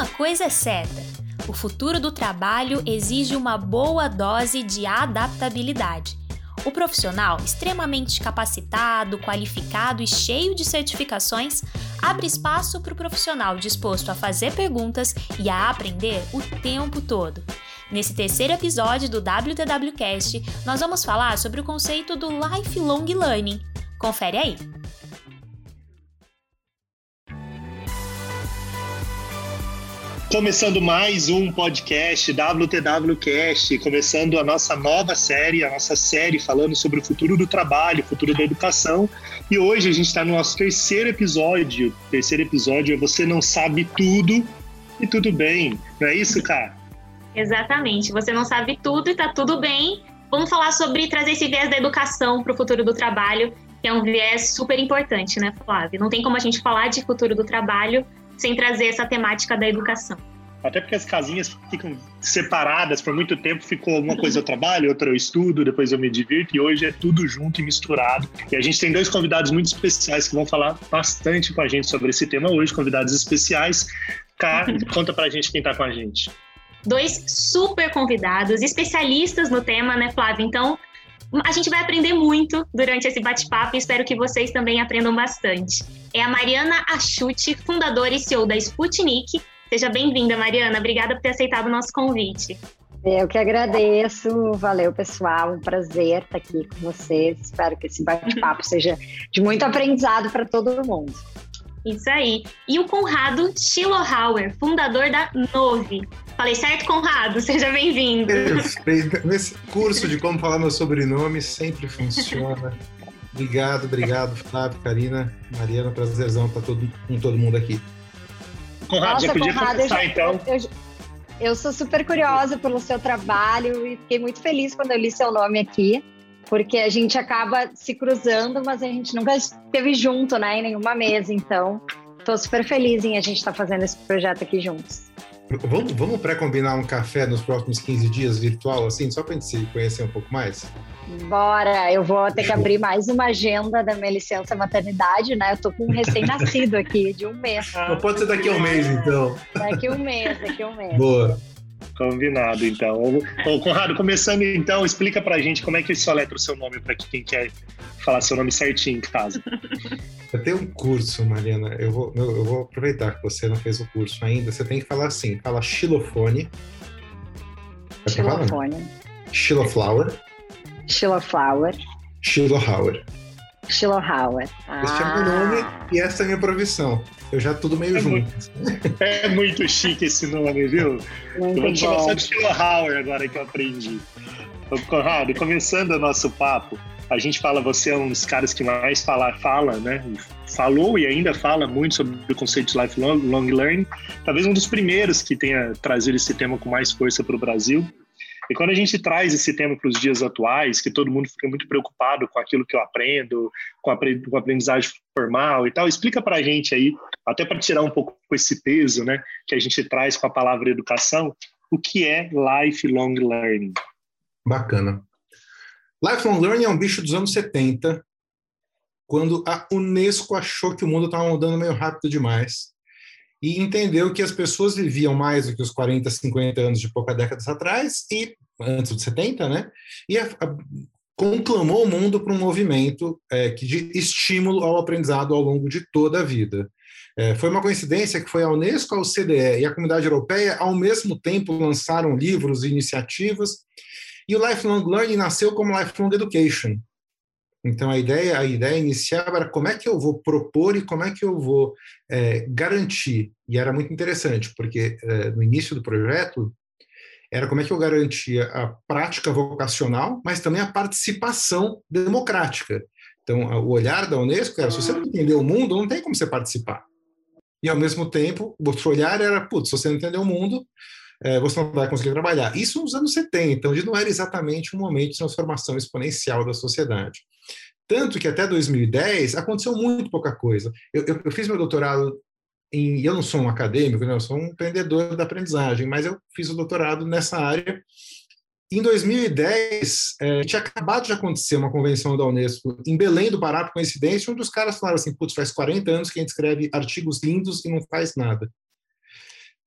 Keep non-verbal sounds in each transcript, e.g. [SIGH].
Uma coisa é certa: o futuro do trabalho exige uma boa dose de adaptabilidade. O profissional, extremamente capacitado, qualificado e cheio de certificações, abre espaço para o profissional disposto a fazer perguntas e a aprender o tempo todo. Nesse terceiro episódio do WTWcast, nós vamos falar sobre o conceito do lifelong learning. Confere aí! Começando mais um podcast WTWcast, começando a nossa nova série, a nossa série falando sobre o futuro do trabalho, futuro da educação. E hoje a gente está no nosso terceiro episódio. O terceiro episódio é Você Não Sabe Tudo e Tudo Bem. Não é isso, cara? Exatamente. Você não sabe tudo e tá tudo bem. Vamos falar sobre trazer esse viés da educação para o futuro do trabalho, que é um viés super importante, né, Flávio? Não tem como a gente falar de futuro do trabalho sem trazer essa temática da educação. Até porque as casinhas ficam separadas por muito tempo, ficou uma coisa eu trabalho, outra eu estudo, depois eu me divirto, e hoje é tudo junto e misturado. E a gente tem dois convidados muito especiais que vão falar bastante com a gente sobre esse tema hoje, convidados especiais. Cá, [LAUGHS] conta pra gente quem tá com a gente. Dois super convidados, especialistas no tema, né, Flávio? Então, a gente vai aprender muito durante esse bate-papo e espero que vocês também aprendam bastante. É a Mariana Achute, fundadora e CEO da Sputnik. Seja bem-vinda, Mariana. Obrigada por ter aceitado o nosso convite. Eu que agradeço, valeu pessoal, um prazer estar aqui com vocês. Espero que esse bate-papo [LAUGHS] seja de muito aprendizado para todo mundo. Isso aí. E o Conrado Schillohauer, fundador da Nove. Falei certo, Conrado? [LAUGHS] Seja bem-vindo. Nesse curso de como falar meu sobrenome sempre funciona. obrigado, obrigado, Flávio, Karina, Mariana, prazerzão estar todo, com todo mundo aqui. Conrado, Nossa, já podia Conrado, começar, eu, então. Eu, eu sou super curiosa pelo seu trabalho e fiquei muito feliz quando eu li seu nome aqui porque a gente acaba se cruzando, mas a gente nunca esteve junto, né, em nenhuma mesa. Então, estou super feliz em a gente estar tá fazendo esse projeto aqui juntos. Vamos, vamos pré-combinar um café nos próximos 15 dias virtual, assim, só para a gente se conhecer um pouco mais? Bora! Eu vou ter que abrir mais uma agenda da minha licença maternidade, né? Eu tô com um recém-nascido aqui, de um mês. Não pode ser daqui a um mês, então. Daqui a um mês, daqui a um mês. Boa. Combinado, então. Ô, Conrado, começando então, explica pra gente como é que soletra o seu nome para quem quer falar seu nome certinho em casa. [LAUGHS] Eu tenho um curso, Mariana. Eu vou, eu vou aproveitar que você não fez o curso ainda. Você tem que falar assim: fala xilofone. Xilofone. Xiloflower. Xiloflower. Xilohauer. Xilohauer. Ah. Este é meu nome e essa é a minha profissão. Eu já tudo meio é junto. Muito, [LAUGHS] é muito chique esse nome, viu? Muito eu vou te chamar só de agora que eu aprendi. Conrado, começando o nosso papo, a gente fala, você é um dos caras que mais fala, fala, né? Falou e ainda fala muito sobre o conceito de lifelong long learning. Talvez um dos primeiros que tenha trazido esse tema com mais força para o Brasil. E quando a gente traz esse tema para os dias atuais, que todo mundo fica muito preocupado com aquilo que eu aprendo, com a, com a aprendizagem formal e tal, explica para a gente aí, até para tirar um pouco esse peso né, que a gente traz com a palavra educação, o que é lifelong learning. Bacana. Lifelong learning é um bicho dos anos 70, quando a Unesco achou que o mundo estava mudando meio rápido demais e entendeu que as pessoas viviam mais do que os 40, 50 anos de poucas décadas atrás, e antes dos 70, né? E a, a, conclamou o mundo para um movimento é, que de estímulo ao aprendizado ao longo de toda a vida. É, foi uma coincidência que foi a Unesco, a OCDE e a Comunidade Europeia, ao mesmo tempo, lançaram livros e iniciativas, e o Lifelong Learning nasceu como Lifelong Education, então a ideia, a ideia inicial era como é que eu vou propor e como é que eu vou é, garantir. E era muito interessante, porque é, no início do projeto era como é que eu garantia a prática vocacional, mas também a participação democrática. Então, o olhar da Unesco era: se você não entender o mundo, não tem como você participar. E, ao mesmo tempo, o outro olhar era: putz, se você não entender o mundo, é, você não vai conseguir trabalhar. Isso nos anos 70, então não era exatamente um momento de transformação exponencial da sociedade. Tanto que até 2010 aconteceu muito pouca coisa. Eu, eu, eu fiz meu doutorado em. Eu não sou um acadêmico, né, eu sou um empreendedor da aprendizagem, mas eu fiz o doutorado nessa área. Em 2010, é, tinha acabado de acontecer uma convenção da Unesco em Belém do Pará, por coincidência, um dos caras falaram assim: putz, faz 40 anos que a gente escreve artigos lindos e não faz nada.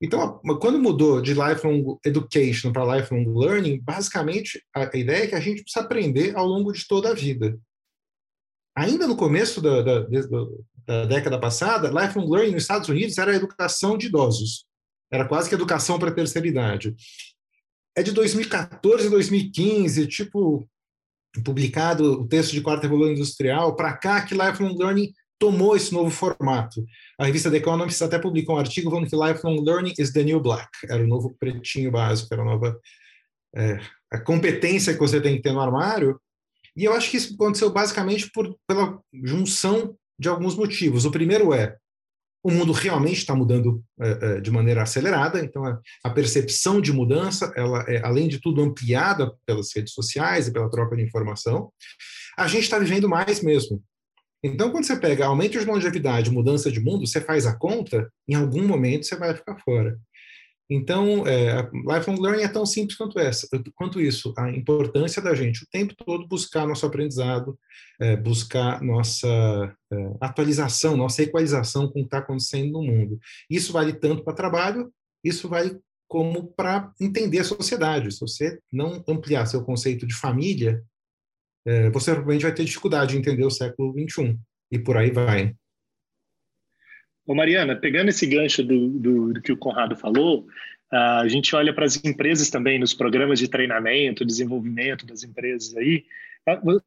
Então, quando mudou de lifelong education para lifelong learning, basicamente a ideia é que a gente precisa aprender ao longo de toda a vida. Ainda no começo da, da, da década passada, lifelong learning nos Estados Unidos era a educação de idosos. Era quase que educação para a terceira idade. É de 2014 a 2015, tipo, publicado o texto de quarta revolução industrial, para cá que lifelong learning tomou esse novo formato. A revista The Economist até publicou um artigo falando que lifelong learning is the new black, era o novo pretinho básico, era a nova é, a competência que você tem que ter no armário. E eu acho que isso aconteceu basicamente por, pela junção de alguns motivos. O primeiro é o mundo realmente está mudando é, é, de maneira acelerada, então a, a, percepção de mudança, ela é, além de tudo, ampliada pelas redes sociais e pela troca de informação. A gente está vivendo mais mesmo. Então, quando você pega aumento de longevidade, mudança de mundo, você faz a conta, em algum momento você vai ficar fora. Então, é, lifelong learning é tão simples quanto, essa, quanto isso. A importância da gente o tempo todo buscar nosso aprendizado, é, buscar nossa é, atualização, nossa equalização com o que está acontecendo no mundo. Isso vale tanto para trabalho, isso vale como para entender a sociedade. Se você não ampliar seu conceito de família, é, você provavelmente vai ter dificuldade de entender o século XXI. E por aí vai. Ô Mariana, pegando esse gancho do, do, do que o Conrado falou, a gente olha para as empresas também, nos programas de treinamento, desenvolvimento das empresas aí.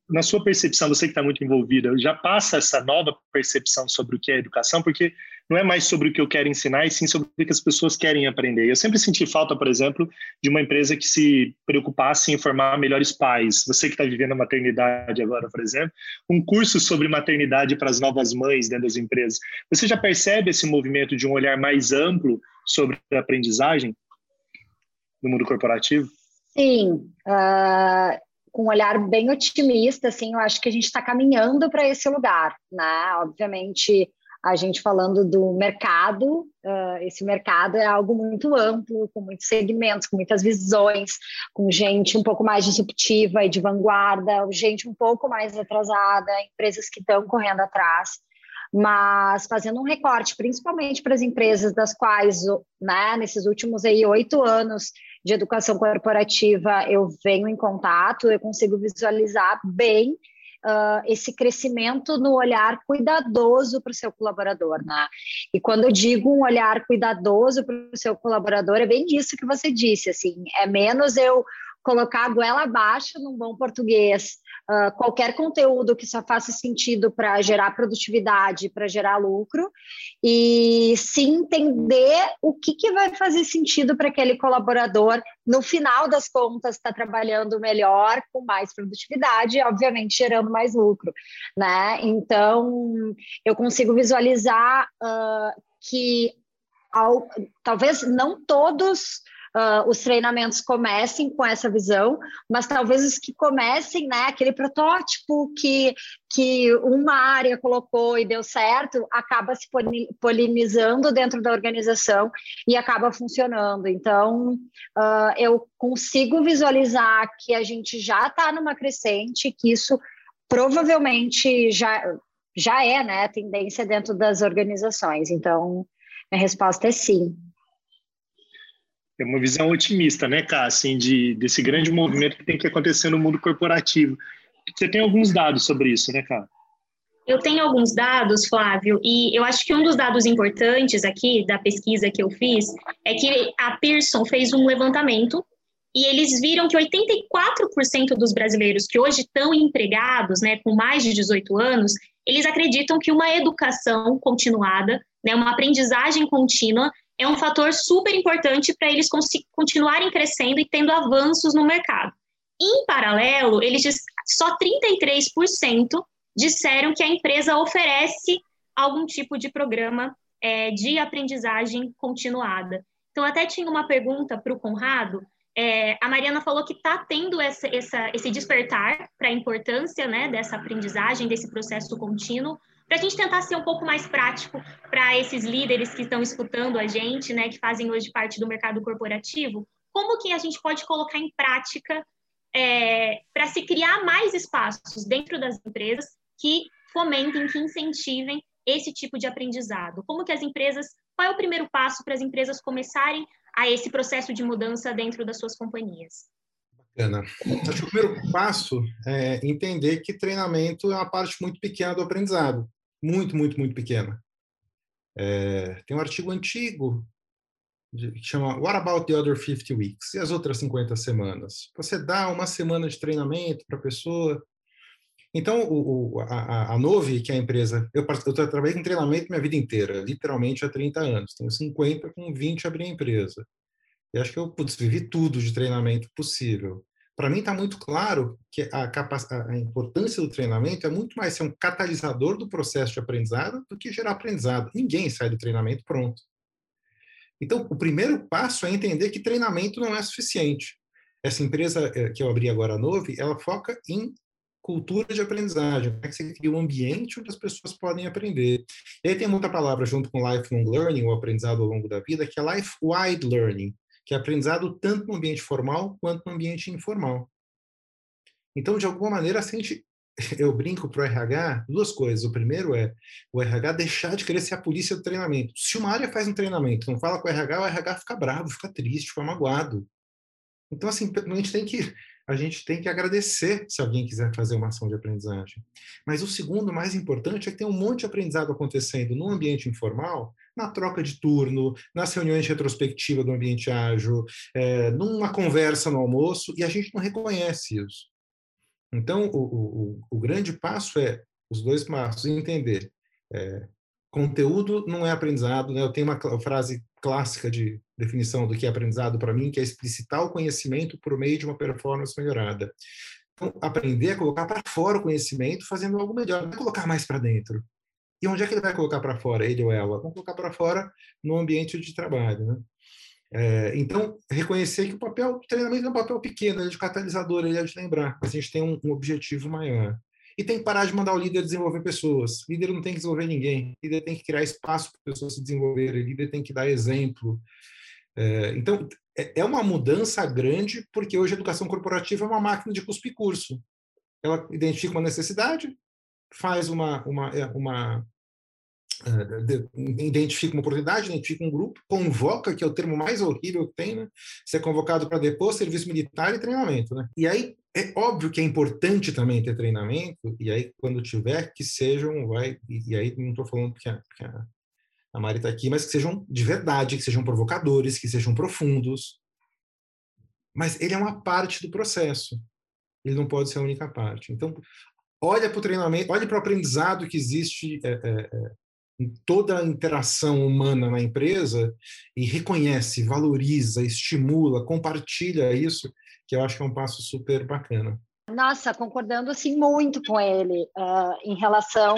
Na sua percepção, você que está muito envolvida, já passa essa nova percepção sobre o que é educação? Porque não é mais sobre o que eu quero ensinar, e sim sobre o que as pessoas querem aprender. Eu sempre senti falta, por exemplo, de uma empresa que se preocupasse em formar melhores pais. Você que está vivendo a maternidade agora, por exemplo, um curso sobre maternidade para as novas mães dentro das empresas. Você já percebe esse movimento de um olhar mais amplo sobre a aprendizagem no mundo corporativo? Sim, uh, com um olhar bem otimista, assim, eu acho que a gente está caminhando para esse lugar, né? Obviamente, a gente falando do mercado, uh, esse mercado é algo muito amplo, com muitos segmentos, com muitas visões, com gente um pouco mais disruptiva e de vanguarda, gente um pouco mais atrasada, empresas que estão correndo atrás, mas fazendo um recorte, principalmente para as empresas das quais, né, nesses últimos aí oito anos de educação corporativa eu venho em contato, eu consigo visualizar bem uh, esse crescimento no olhar cuidadoso para o seu colaborador, né? E quando eu digo um olhar cuidadoso para o seu colaborador, é bem disso que você disse, assim, é menos eu colocar a goela abaixo num bom português, uh, qualquer conteúdo que só faça sentido para gerar produtividade, para gerar lucro, e se entender o que, que vai fazer sentido para aquele colaborador, no final das contas, estar tá trabalhando melhor, com mais produtividade, obviamente gerando mais lucro, né? Então, eu consigo visualizar uh, que ao, talvez não todos uh, os treinamentos comecem com essa visão, mas talvez os que comecem, né, aquele protótipo que, que uma área colocou e deu certo, acaba se polinizando dentro da organização e acaba funcionando. Então, uh, eu consigo visualizar que a gente já está numa crescente, que isso provavelmente já, já é né, tendência dentro das organizações. Então, a resposta é sim. É uma visão otimista, né, Cá, assim, de, desse grande movimento que tem que acontecer no mundo corporativo. Você tem alguns dados sobre isso, né, Cá? Eu tenho alguns dados, Flávio, e eu acho que um dos dados importantes aqui da pesquisa que eu fiz é que a Pearson fez um levantamento e eles viram que 84% dos brasileiros que hoje estão empregados, né, com mais de 18 anos, eles acreditam que uma educação continuada, né, uma aprendizagem contínua é um fator super importante para eles continuarem crescendo e tendo avanços no mercado. Em paralelo, eles só 33% disseram que a empresa oferece algum tipo de programa é, de aprendizagem continuada. Então, até tinha uma pergunta para o Conrado. É, a Mariana falou que está tendo essa, essa, esse despertar para a importância né, dessa aprendizagem, desse processo contínuo, para a gente tentar ser um pouco mais prático para esses líderes que estão escutando a gente, né, que fazem hoje parte do mercado corporativo, como que a gente pode colocar em prática é, para se criar mais espaços dentro das empresas que fomentem, que incentivem esse tipo de aprendizado? Como que as empresas, qual é o primeiro passo para as empresas começarem a esse processo de mudança dentro das suas companhias? Bacana. Acho que o primeiro passo é entender que treinamento é uma parte muito pequena do aprendizado. Muito, muito, muito pequena. É, tem um artigo antigo que chama What About the Other 50 Weeks? E as outras 50 semanas? Você dá uma semana de treinamento para a pessoa. Então, o, o, a, a Nove, que é a empresa, eu, eu trabalhei com treinamento minha vida inteira, literalmente há 30 anos. Tenho 50, com 20 abri a empresa. E acho que eu putz, vivi tudo de treinamento possível. Para mim está muito claro que a, a, importância do treinamento é muito mais ser um catalisador do processo de aprendizado do que gerar aprendizado. Ninguém sai do treinamento pronto. Então, o primeiro passo é entender que treinamento não é suficiente. Essa empresa eh, que eu abri agora, a Nove, ela foca em cultura de aprendizagem, como é que você cria um ambiente onde as pessoas podem aprender. E aí tem outra palavra junto com lifelong learning, o aprendizado ao longo da vida, que é life-wide learning, que é aprendizado tanto no ambiente formal quanto no ambiente informal. Então, de alguma maneira, [LAUGHS] eu brinco para o RH duas coisas. O primeiro é o RH deixar de querer ser a polícia do treinamento. Se uma área faz um treinamento, não fala com o RH, o RH fica bravo, fica triste, fica magoado. Então, assim, a gente tem que a gente tem que agradecer se alguém quiser fazer uma ação de aprendizagem. Mas o segundo, mais importante, é que tem um monte de aprendizado acontecendo no ambiente informal, na troca de turno, nas reuniões de retrospectiva do ambiente ágil, é, numa conversa no almoço, e a gente não reconhece isso. Então, o, o, o grande passo é os dois passos, entender. É, conteúdo não é aprendizado, né? Eu tenho uma frase clássica de definição do que é aprendizado para mim, que é explicitar o conhecimento por meio de uma performance melhorada. Então, aprender a colocar para fora o conhecimento fazendo algo melhor, não é colocar mais para dentro. E onde é que ele vai colocar para fora, ele ou ela? Vão colocar para fora no ambiente de trabalho, né? É, então, reconhecer que o papel treinamento é um papel pequeno, ele é de catalisador, ele é de lembrar, mas a gente tem um, um, objetivo maior. E tem que parar de mandar o líder desenvolver pessoas. O líder não tem que desenvolver ninguém. O líder tem que criar espaço para pessoas se desenvolverem. O líder tem que dar exemplo. É, então, é, é uma mudança grande, porque hoje a educação corporativa é uma máquina de cuspir curso. Ela identifica uma necessidade, faz uma, uma, é, uma identifica uma oportunidade, identifica um grupo, convoca, que é o termo mais horrível que tem, né? Ser convocado para depois serviço militar e treinamento, né? E aí é óbvio que é importante também ter treinamento, e aí quando tiver que sejam, vai, e, aí não estou falando porque a, porque a, a Mari está aqui, mas que sejam de verdade, que sejam provocadores, que sejam profundos. Mas ele é uma parte do processo. Ele não pode ser a única parte. Então, olha para o treinamento, olha para o aprendizado que existe é, é, é em toda a interação humana na empresa e reconhece, valoriza, estimula, compartilha isso, que eu acho que é um passo super bacana. Nossa, concordando assim muito com ele uh, em relação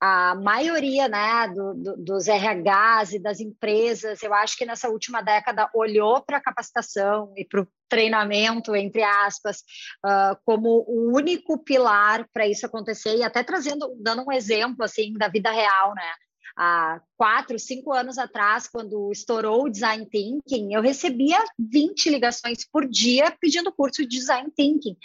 à maioria né, do, do, dos RHs e das empresas, eu acho que nessa última década olhou para a capacitação e para o treinamento, entre aspas, uh, como o único pilar para isso acontecer, e até trazendo, dando um exemplo assim da vida real, né? Há quatro, cinco anos atrás, quando estourou o Design Thinking, eu recebia 20 ligações por dia pedindo curso de Design Thinking.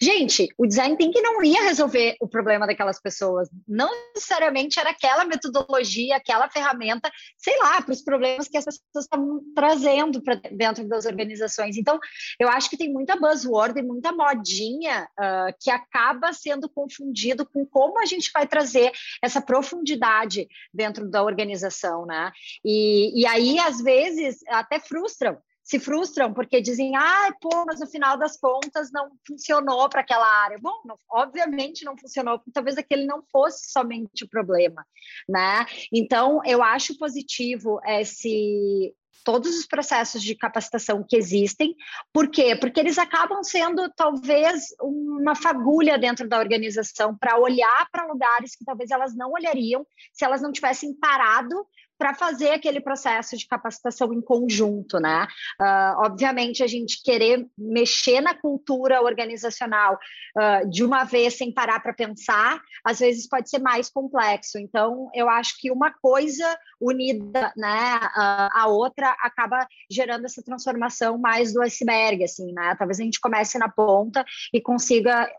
Gente, o Design Thinking não ia resolver o problema daquelas pessoas. Não necessariamente era aquela metodologia, aquela ferramenta, sei lá, para os problemas que as pessoas estavam trazendo para dentro das organizações. Então, eu acho que tem muita buzzword e muita modinha uh, que acaba sendo confundido com como a gente vai trazer essa profundidade dentro dentro da organização, né? E, e aí, às vezes, até frustram, se frustram porque dizem, ah, pô, mas no final das contas não funcionou para aquela área. Bom, não, obviamente não funcionou, porque talvez aquele não fosse somente o problema, né? Então, eu acho positivo esse todos os processos de capacitação que existem. Por quê? Porque eles acabam sendo talvez uma fagulha dentro da organização para olhar para lugares que talvez elas não olhariam se elas não tivessem parado para fazer aquele processo de capacitação em conjunto, né? Uh, obviamente, a gente querer mexer na cultura organizacional uh, de uma vez sem parar para pensar, às vezes pode ser mais complexo. Então, eu acho que uma coisa unida, né, uh, a outra acaba gerando essa transformação mais do iceberg, assim, né? Talvez a gente comece na ponta e consiga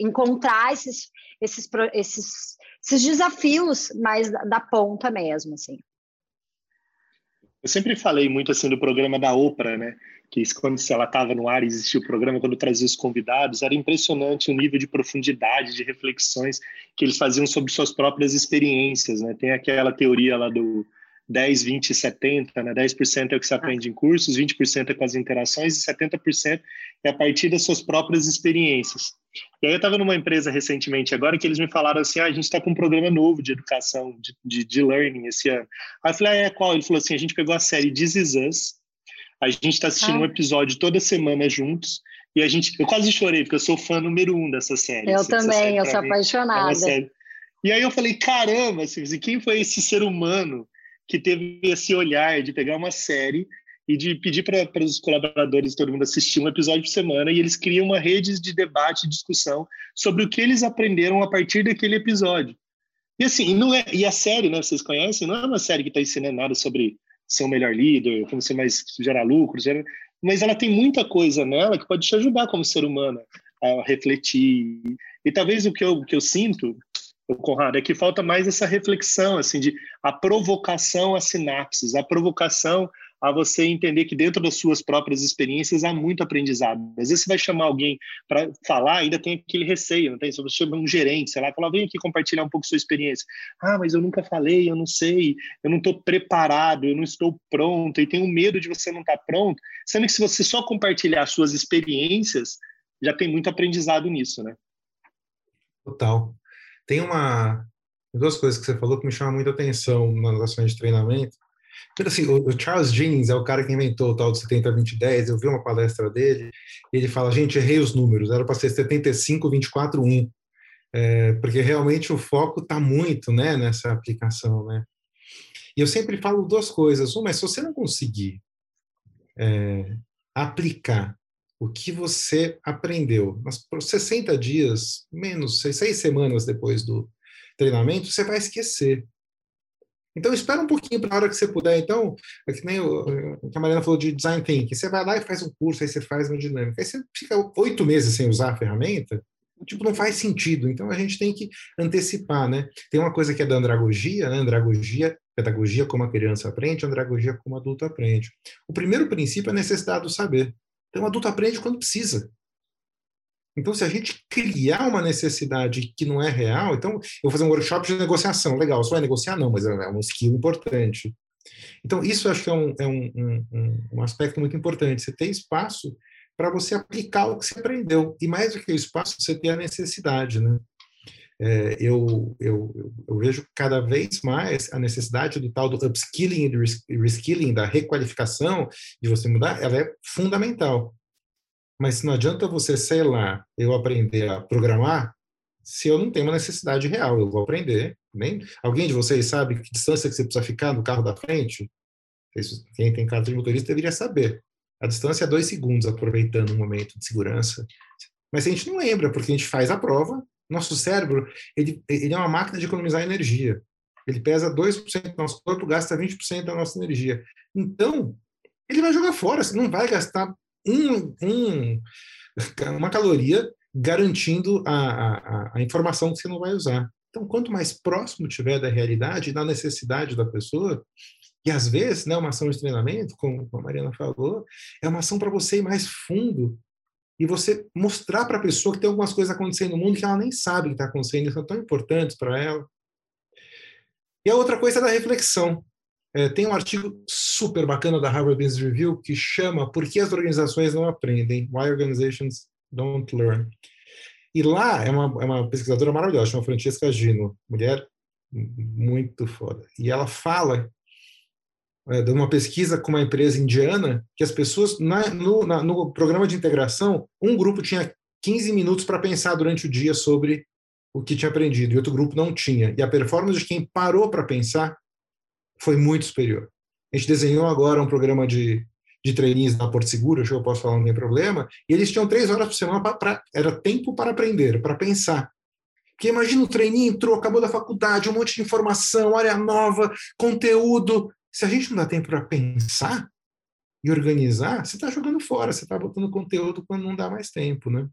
encontrar esses, esses, esses, esses desafios mais da, ponta mesmo, assim. Eu sempre falei muito assim do programa da Oprah, né? Que quando ela estava no ar, existia o programa, quando trazia os convidados, era impressionante o nível de profundidade, de reflexões que eles faziam sobre suas próprias experiências, né? Tem aquela teoria lá do 10, 20, 70, né? 10% é o que se aprende em cursos, 20% é com as interações e 70% é a partir das suas próprias experiências. E aí eu estava numa empresa recentemente agora que eles me falaram assim, ah, a gente está com um programa novo de educação, de, de, de, learning esse ano. Aí eu falei, ah, é qual? Ele falou assim, a gente pegou a série This Is Us, a gente está assistindo ah. um episódio toda semana juntos, e a gente, eu quase chorei, porque eu sou fã número um dessa série. Eu assim, também, série, eu sou mim, apaixonada. É e aí eu falei, caramba, assim, quem foi esse ser humano que teve esse olhar de pegar uma série e de pedir para os colaboradores, todo mundo assistir um episódio por semana, e eles criam uma rede de debate e discussão sobre o que eles aprenderam a partir daquele episódio. E assim, não é, e a série, né, vocês conhecem, não é uma série que está ensinando nada sobre ser um melhor líder, como ser mais gerar lucros, mas ela tem muita coisa nela que pode te ajudar como ser humano a refletir. E talvez o que eu, o que eu sinto o Conrado, é que falta mais essa reflexão, assim, de a provocação a sinapses, a provocação a você entender que dentro das suas próprias experiências há muito aprendizado. Às vezes você vai chamar alguém para falar, ainda tem aquele receio, não tem? Se você chama um gerente, sei lá, fala, vem aqui compartilhar um pouco sua experiência. Ah, mas eu nunca falei, eu não sei, eu não estou preparado, eu não estou pronto, e tenho medo de você não estar tá pronto, sendo que se você só compartilhar suas experiências, já tem muito aprendizado nisso, né? Total. Tem uma duas coisas que você falou que me chamam muita atenção nas ações de treinamento. Assim, o, Charles Jeans é o cara que inventou o tal de 70-20-10. Eu vi uma palestra dele e ele fala: gente, errei os números, era para ser 75-24-1. É, porque realmente o foco está muito né, nessa aplicação. Né? E eu sempre falo duas coisas. Uma é se você não conseguir é, aplicar o que você aprendeu. Mas por 60 dias, menos, seis semanas depois do treinamento, você vai esquecer. Então, espera um pouquinho para a hora que você puder. Então, é que nem o, que a Mariana falou de design thinking. Você vai lá e faz um curso, aí você faz uma dinâmica. Aí você fica oito meses sem usar a ferramenta, tipo, não faz sentido. Então, a gente tem que antecipar, né? Tem uma coisa que é da andragogia, né? Andragogia, pedagogia como a criança aprende, andragogia como o adulto aprende. O primeiro princípio é a necessidade do saber. Então, o adulto aprende quando precisa. Então, se a gente criar uma necessidade que não é real, então, eu vou fazer um workshop de negociação, legal, só vai negociar? Não, mas é um skill importante. Então, isso acho que é um, é um, um, um aspecto muito importante, você ter espaço para você aplicar o que você aprendeu. E mais do que o espaço, você ter a necessidade, né? É, eu, eu, eu, vejo cada vez mais a necessidade do tal do upskilling e do reskilling, da requalificação, de você mudar, ela é fundamental. Mas não adianta você, sei lá, eu aprender a programar se eu não tenho uma necessidade real. Eu vou aprender. Nem... Alguém de vocês sabe que distância que você precisa ficar no carro da frente? Quem tem carta de motorista deveria saber. A distância é dois segundos, aproveitando um momento de segurança. Mas a gente não lembra, porque a gente faz a prova, nosso cérebro, ele, ele é uma máquina de economizar energia. Ele pesa 2% do nosso corpo, gasta 20% da nossa energia. Então, ele vai jogar fora, você não vai gastar um, um, uma caloria garantindo a, a, a informação que você não vai usar. Então, quanto mais próximo tiver da realidade da necessidade da pessoa, e às vezes, né, uma ação de treinamento, como a Mariana falou, é uma ação para você ir mais fundo e você mostrar para a pessoa que tem algumas coisas acontecendo no mundo que ela nem sabe que está acontecendo, e são tão importantes para ela. E a outra coisa é da reflexão. É, tem um artigo super bacana da Harvard Business Review que chama Por que as organizações não aprendem? Why Organizations Don't Learn. E lá é uma, é uma pesquisadora maravilhosa, chama Francesca Gino, mulher muito foda. E ela fala é, de uma pesquisa com uma empresa indiana, que as pessoas, na, no, na, no programa de integração, um grupo tinha 15 minutos para pensar durante o dia sobre o que tinha aprendido, e outro grupo não tinha. E a performance de quem parou para pensar foi muito superior. A gente desenhou agora um programa de, de treininhos na Porto Seguro, acho que eu posso falar, não tem problema, e eles tinham três horas por semana, para era tempo para aprender, para pensar. Porque imagina o treininho, entrou, acabou da faculdade, um monte de informação, área nova, conteúdo, se a gente não dá tempo para pensar e organizar, você está jogando fora, você está botando conteúdo quando não dá mais tempo, né?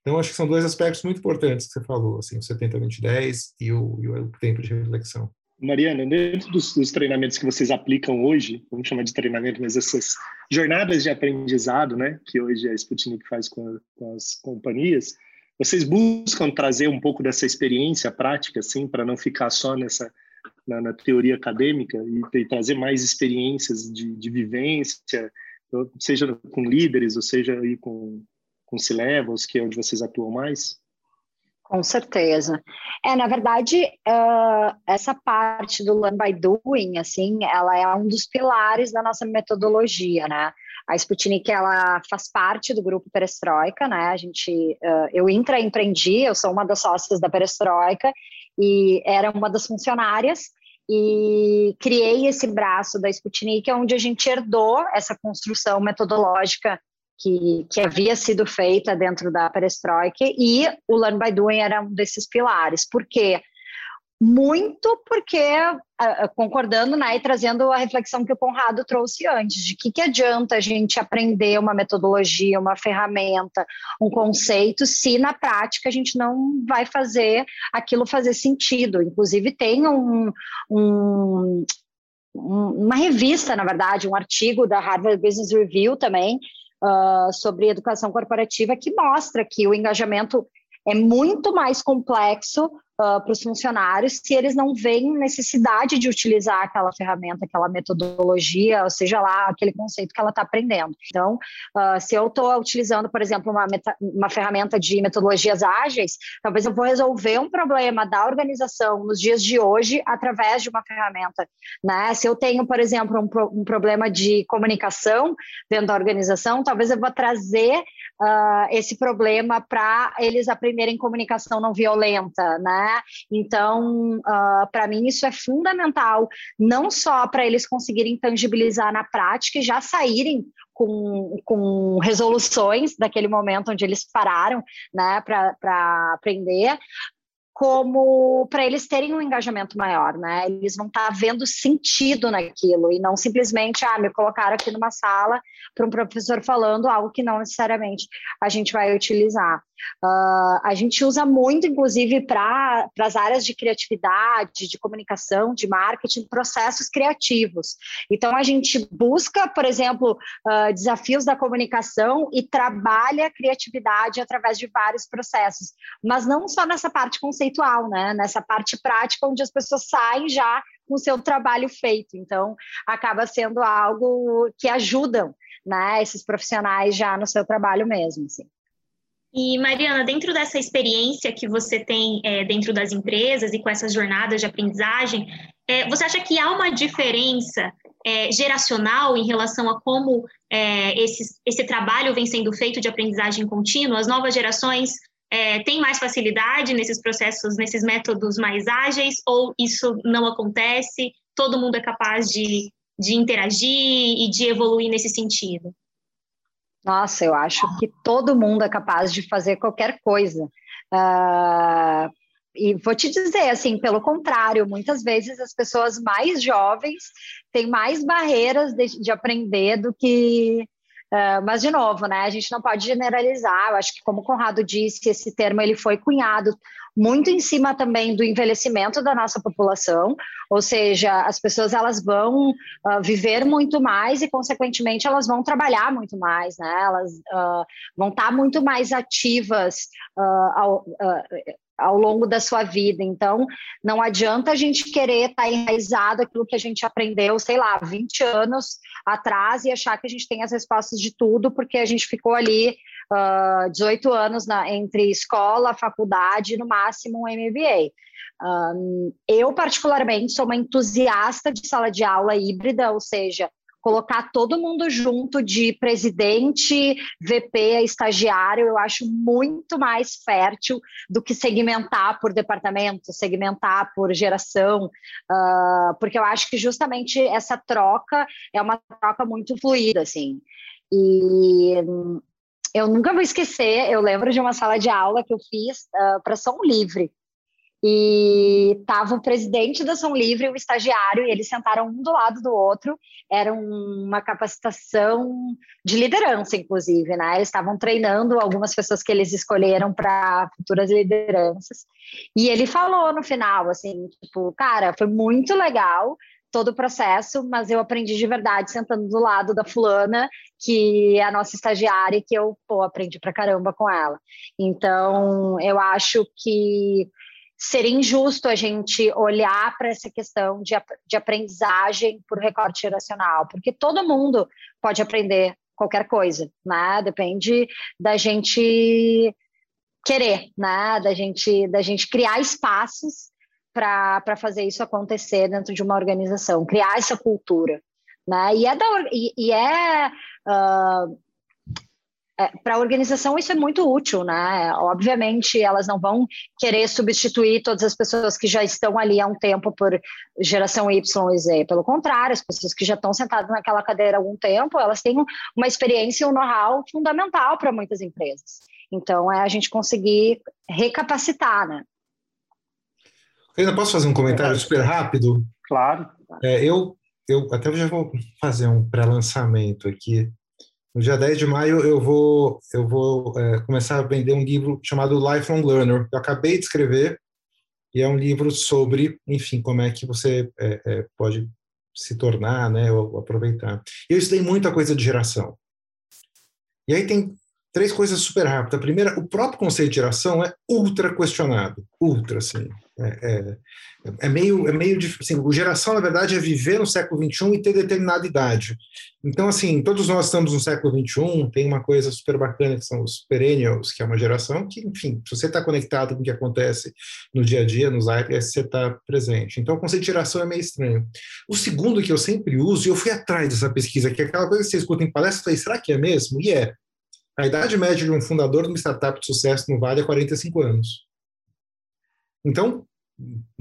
Então, acho que são dois aspectos muito importantes que você falou, assim, o 70-20-10 e o, e o tempo de reflexão. Mariana, dentro dos, dos, treinamentos que vocês aplicam hoje, vamos chamar de treinamento, mas essas jornadas de aprendizado, né, que hoje a Sputnik faz com, com as companhias, vocês buscam trazer um pouco dessa experiência prática, assim, para não ficar só nessa na, na teoria acadêmica e, e, trazer mais experiências de, de vivência, seja com líderes ou seja aí com com C-Levels, que é onde vocês atuam mais? Com certeza. É, na verdade, uh, essa parte do Learn by Doing, assim, ela é um dos pilares da nossa metodologia, né? A Sputnik, ela faz parte do grupo Perestroika, né? A gente, uh, eu intraempreendi, eu sou uma das sócias da Perestroika e era uma das funcionárias e criei esse braço da Sputnik, onde a gente herdou essa construção metodológica que, que havia sido feita dentro da perestroika e o Learn by Doing era um desses pilares. Por quê? Muito porque, concordando né, e trazendo a reflexão que o Conrado trouxe antes, de que, que adianta a gente aprender uma metodologia, uma ferramenta, um conceito, se na prática a gente não vai fazer aquilo fazer sentido. Inclusive, tem um, um uma revista, na verdade, um artigo da Harvard Business Review também, uh, sobre educação corporativa que mostra que o engajamento é muito mais complexo uh, para os funcionários se eles não veem necessidade de utilizar aquela ferramenta, aquela metodologia, ou seja lá, aquele conceito que ela está aprendendo. Então, uh, se eu estou utilizando, por exemplo, uma, meta, uma ferramenta de metodologias ágeis, talvez eu vou resolver um problema da organização nos dias de hoje através de uma ferramenta. Né? Se eu tenho, por exemplo, um, um problema de comunicação dentro da organização, talvez eu vou trazer uh, esse problema para eles aprenderem comunicação não violenta, né? Então, uh, para mim isso é fundamental, não só para eles conseguirem tangibilizar na prática e já saírem com, com resoluções daquele momento onde eles pararam, né, para aprender, como para eles terem um engajamento maior, né? Eles vão estar tá vendo sentido naquilo e não simplesmente, ah, me colocaram aqui numa sala para um professor falando algo que não necessariamente a gente vai utilizar. Uh, a gente usa muito, inclusive, para as áreas de criatividade, de comunicação, de marketing, processos criativos. Então, a gente busca, por exemplo, uh, desafios da comunicação e trabalha a criatividade através de vários processos, mas não só nessa parte conceitual, né? nessa parte prática, onde as pessoas saem já com o seu trabalho feito. Então, acaba sendo algo que ajudam né, esses profissionais já no seu trabalho mesmo. Assim. E, Mariana, dentro dessa experiência que você tem é, dentro das empresas e com essas jornadas de aprendizagem, é, você acha que há uma diferença é, geracional em relação a como é, esse, esse trabalho vem sendo feito de aprendizagem contínua? As novas gerações é, têm mais facilidade nesses processos, nesses métodos mais ágeis, ou isso não acontece? Todo mundo é capaz de, de interagir e de evoluir nesse sentido? Nossa, eu acho que todo mundo é capaz de fazer qualquer coisa. Uh, e vou te dizer, assim, pelo contrário, muitas vezes as pessoas mais jovens têm mais barreiras de, de aprender do que. Uh, mas, de novo, né, a gente não pode generalizar. Eu acho que, como o Conrado disse, esse termo ele foi cunhado muito em cima também do envelhecimento da nossa população, ou seja, as pessoas elas vão uh, viver muito mais e, consequentemente, elas vão trabalhar muito mais, né? Elas uh, vão estar muito mais ativas uh, ao, ao longo da sua vida. Então, não adianta a gente querer estar enraizado aquilo que a gente aprendeu, sei lá, 20 anos atrás e achar que a gente tem as respostas de tudo, porque a gente ficou ali uh, 18 anos na, entre escola, faculdade no máximo um MBA. Um, eu, particularmente, sou uma entusiasta de sala de aula híbrida, ou seja, colocar todo mundo junto de presidente, VP, estagiário, eu acho muito mais fértil do que segmentar por departamento, segmentar por geração, uh, porque eu acho que justamente essa troca é uma troca muito fluida, assim. E eu nunca vou esquecer, eu lembro de uma sala de aula que eu fiz uh, para som livre. e estava o presidente da Som Livre e o estagiário, e eles sentaram um do lado do outro. Era uma capacitação de liderança, inclusive, né? Eles estavam treinando algumas pessoas que eles escolheram para futuras lideranças. E ele falou no final, assim, tipo, cara, foi muito legal todo o processo, mas eu aprendi de verdade sentando do lado da fulana, que é a nossa estagiária, que eu, pô, aprendi pra caramba com ela. Então, eu acho que seria injusto a gente olhar para essa questão de, de aprendizagem por recorte geracional, porque todo mundo pode aprender qualquer coisa, né? Depende da gente querer, né? Da gente, da gente criar espaços para fazer isso acontecer dentro de uma organização, criar essa cultura, né? E é, da, e, e é uh, é, para a organização isso é muito útil, né? Obviamente elas não vão querer substituir todas as pessoas que já estão ali há um tempo por geração Y e Z. Pelo contrário, as pessoas que já estão sentadas naquela cadeira há algum tempo, elas têm uma experiência e um know-how fundamental para muitas empresas. Então é a gente conseguir recapacitar, né? Ainda posso fazer um comentário super rápido? Claro. É, eu, eu até já vou fazer um pré-lançamento aqui. No dia 10 de maio eu vou, eu vou é, começar a vender um livro chamado Lifelong Learner. Eu acabei de escrever e é um livro sobre, enfim, como é que você é, é, pode se tornar, né, ou aproveitar. Eu estudei muita coisa de geração. E aí tem três coisas super rápidas. A primeira, o próprio conceito de geração é ultra questionado, ultra, assim. É, é, é meio, é meio assim, o geração, na verdade, é viver no século XXI e ter determinada idade. Então, assim, todos nós estamos no século XXI, tem uma coisa super bacana que são os perennials, que é uma geração que, enfim, se você está conectado com o que acontece no dia a dia, nos iPads, você está presente. Então, o conceito de geração é meio estranho. O segundo que eu sempre uso, e eu fui atrás dessa pesquisa, que é aquela coisa que você escuta em palestra será que é mesmo? E é. A idade média de um fundador de uma startup de sucesso no Vale é 45 anos. Então,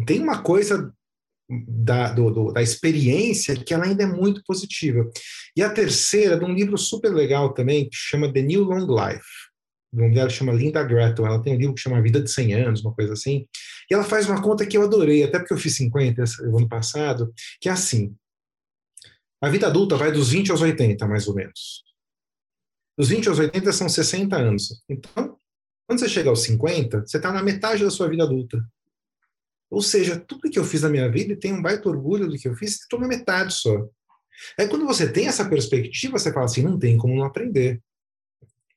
tem uma coisa da, do, do, da experiência que ela ainda é muito positiva. E a terceira, de um livro super legal também, que chama The New Long Life. O nome dela chama Linda Gretton. Ela tem um livro que chama Vida de 100 Anos, uma coisa assim. E ela faz uma conta que eu adorei, até porque eu fiz 50 no ano passado, que é assim. A vida adulta vai dos 20 aos 80, mais ou menos. Dos 20 aos 80 são 60 anos. Então, quando você chega aos 50, você está na metade da sua vida adulta. Ou seja, tudo que eu fiz na minha vida e tenho um baita orgulho do que eu fiz, estou na metade só. Aí quando você tem essa perspectiva, você fala assim, não tem como não aprender.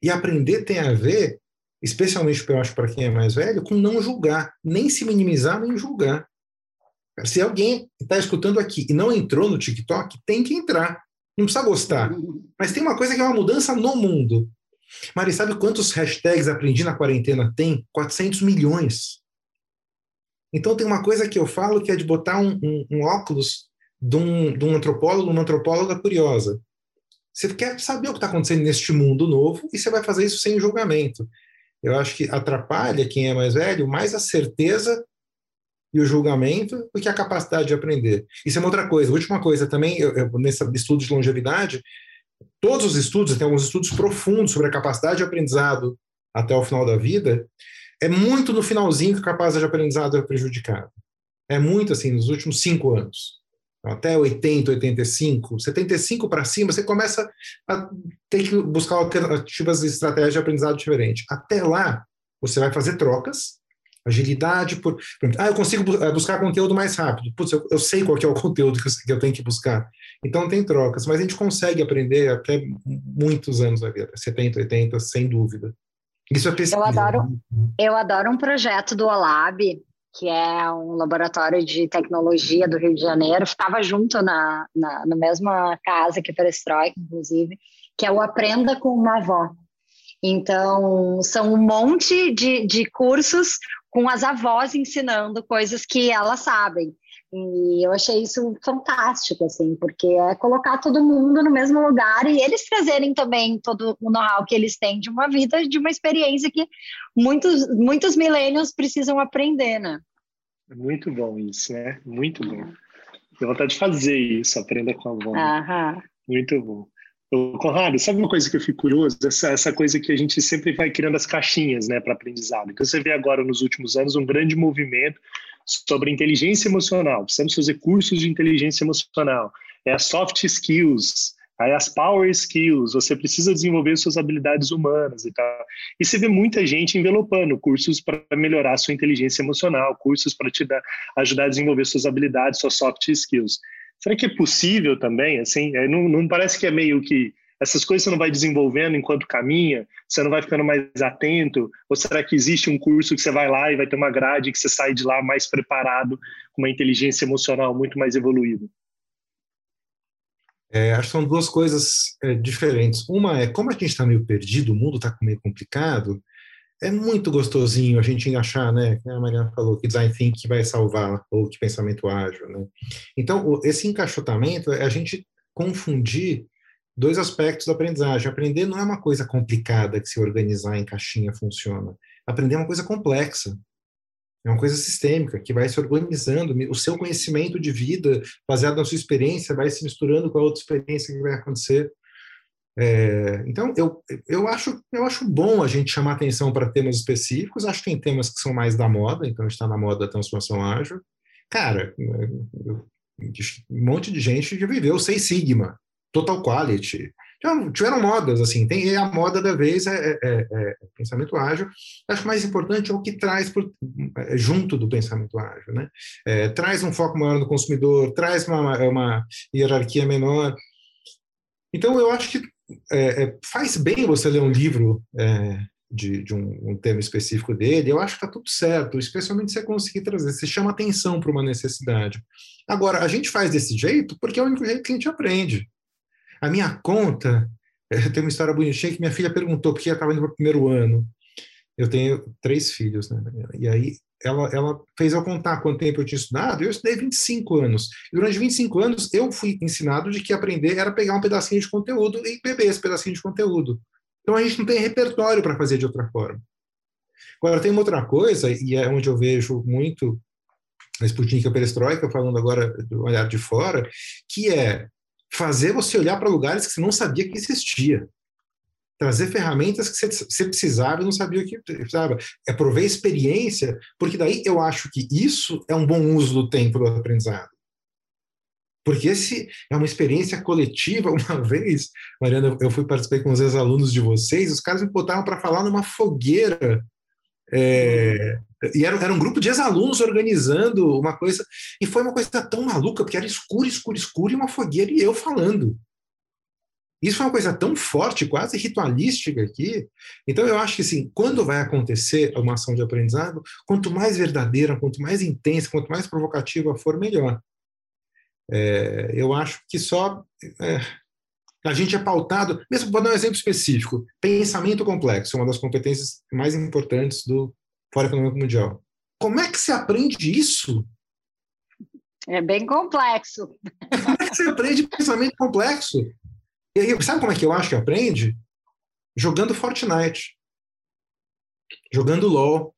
E aprender tem a ver, especialmente eu acho para quem é mais velho, com não julgar, nem se minimizar, nem julgar. Se alguém está escutando aqui e não entrou no TikTok, tem que entrar. Não precisa gostar. Mas tem uma coisa que é uma mudança no mundo. Mari, sabe quantos hashtags aprendi na quarentena tem? 400 milhões. Então tem uma coisa que eu falo que é de botar um, um, um óculos de um, de um antropólogo, uma antropóloga curiosa. Você quer saber o que está acontecendo neste mundo novo e você vai fazer isso sem julgamento. Eu acho que atrapalha quem é mais velho mais a certeza e o julgamento do que a capacidade de aprender. Isso é uma outra coisa. Última coisa também, eu, eu, nesse estudo de longevidade, todos os estudos, tem alguns estudos profundos sobre a capacidade de aprendizado até o final da vida, é muito no finalzinho que a capacidade de aprendizado é prejudicada. É muito assim, nos últimos cinco anos. Até 80, 85, 75 para cima, você começa a ter que buscar alternativas e estratégias de aprendizado diferente. Até lá, você vai fazer trocas, agilidade por, por ah, eu consigo eh, buscar conteúdo mais rápido. Putz, eu, eu sei qual é o [LAUGHS] conteúdo que eu, que eu, tenho que buscar. Então tem trocas, mas a gente consegue aprender até muitos anos da vida, 70, 80, sem dúvida. Isso é pesquisa. Eu adoro, eu adoro um projeto do Olab, que é um laboratório de tecnologia do Rio de Janeiro, estava junto na, na, na mesma casa que Perestroika, inclusive, que é o Aprenda com uma Avó. Então, são um monte de, de cursos com as avós ensinando coisas que elas sabem. E eu achei isso fantástico, assim, porque é colocar todo mundo no mesmo lugar e eles trazerem também todo o know-how que eles têm de uma vida, de uma experiência que muitos, muitos milênios precisam aprender, né? É muito bom isso, né? Muito bom. Tenho vontade de fazer isso, aprenda com a avó. Muito bom. Conrado, sabe uma coisa que eu fico curioso? Essa, essa coisa que a gente sempre vai criando as caixinhas né, para aprendizado. Então, você vê agora, nos últimos anos, um grande movimento sobre inteligência emocional. Precisamos fazer cursos de inteligência emocional. É as soft skills, aí as power skills. Você precisa desenvolver suas habilidades humanas e tal. E você vê muita gente envelopando cursos para melhorar sua inteligência emocional, cursos para te dar, ajudar a desenvolver suas habilidades, suas soft skills. Será que é possível também? Assim, é, não, não parece que é meio que essas coisas você não vai desenvolvendo enquanto caminha? Você não vai ficando mais atento? Ou será que existe um curso que você vai lá e vai ter uma grade que você sai de lá mais preparado, com uma inteligência emocional muito mais evoluída? É, acho que são duas coisas é, diferentes. Uma é como a gente está meio perdido, o mundo está meio complicado, é muito gostosinho a gente achar, né? A Mariana falou que design thinking vai salvar, ou que pensamento ágil, né? Então, esse encaixotamento é a gente confundir dois aspectos da aprendizagem. Aprender não é uma coisa complicada que se organizar em caixinha funciona. Aprender é uma coisa complexa. É uma coisa sistêmica que vai se organizando. O seu conhecimento de vida, baseado na sua experiência, vai se misturando com a outra experiência que vai acontecer. É, então, eu, eu, acho, eu acho bom a gente chamar atenção para temas específicos. Acho que tem temas que são mais da moda, então está na moda da transformação ágil. Cara, um monte de gente já viveu Seis Sigma, Total Quality. Tiveram modas, assim, tem a moda da vez é, é, é, é pensamento ágil. Acho mais importante é o que traz por, é, junto do pensamento ágil, né? É, traz um foco maior no consumidor, traz uma, uma hierarquia menor. Então, eu acho que é, é, faz bem você ler um livro é, de, de um, um, tema específico dele, eu acho que está tudo certo, especialmente se você conseguir trazer, você chama atenção para uma necessidade. Agora, a gente faz desse jeito porque é o único jeito que a gente aprende. A minha conta, [LAUGHS] tem uma história bonitinha que minha filha perguntou, porque ela estava indo para o primeiro ano. Eu tenho três filhos, né? E aí ela, ela fez eu contar quanto tempo eu tinha estudado, eu estudei 25 anos. E durante 25 anos, eu fui ensinado de que aprender era pegar um pedacinho de conteúdo e beber esse pedacinho de conteúdo. Então, a gente não tem repertório para fazer de outra forma. Agora, tem uma outra coisa, e é onde eu vejo muito a Sputnik e Perestroika, falando agora do olhar de fora, que é fazer você olhar para lugares que você não sabia que existia trazer ferramentas que você, precisava e não sabia o que precisava. É prover experiência, porque daí eu acho que isso é um bom uso do tempo do aprendizado. Porque esse é uma experiência coletiva. [LAUGHS] Uma vez, Mariana, eu fui participar com os ex-alunos de vocês, os caras me botaram para falar numa fogueira. É, e era, era um grupo de ex-alunos organizando uma coisa, e foi uma coisa tão maluca, porque era escuro, escuro, escuro, e uma fogueira e eu falando. Isso é uma coisa tão forte, quase ritualística aqui. Então, eu acho que, assim, quando vai acontecer uma ação de aprendizado, quanto mais verdadeira, quanto mais intensa, quanto mais provocativa for, melhor. É, eu acho que só é, a gente é pautado, mesmo vou dar um exemplo específico, pensamento complexo, uma das competências mais importantes do Fórum Econômico Mundial. Como é que se aprende isso? É bem complexo. Como é que se aprende pensamento complexo? E sabe como é que eu acho que aprende? Jogando Fortnite. Jogando LOL.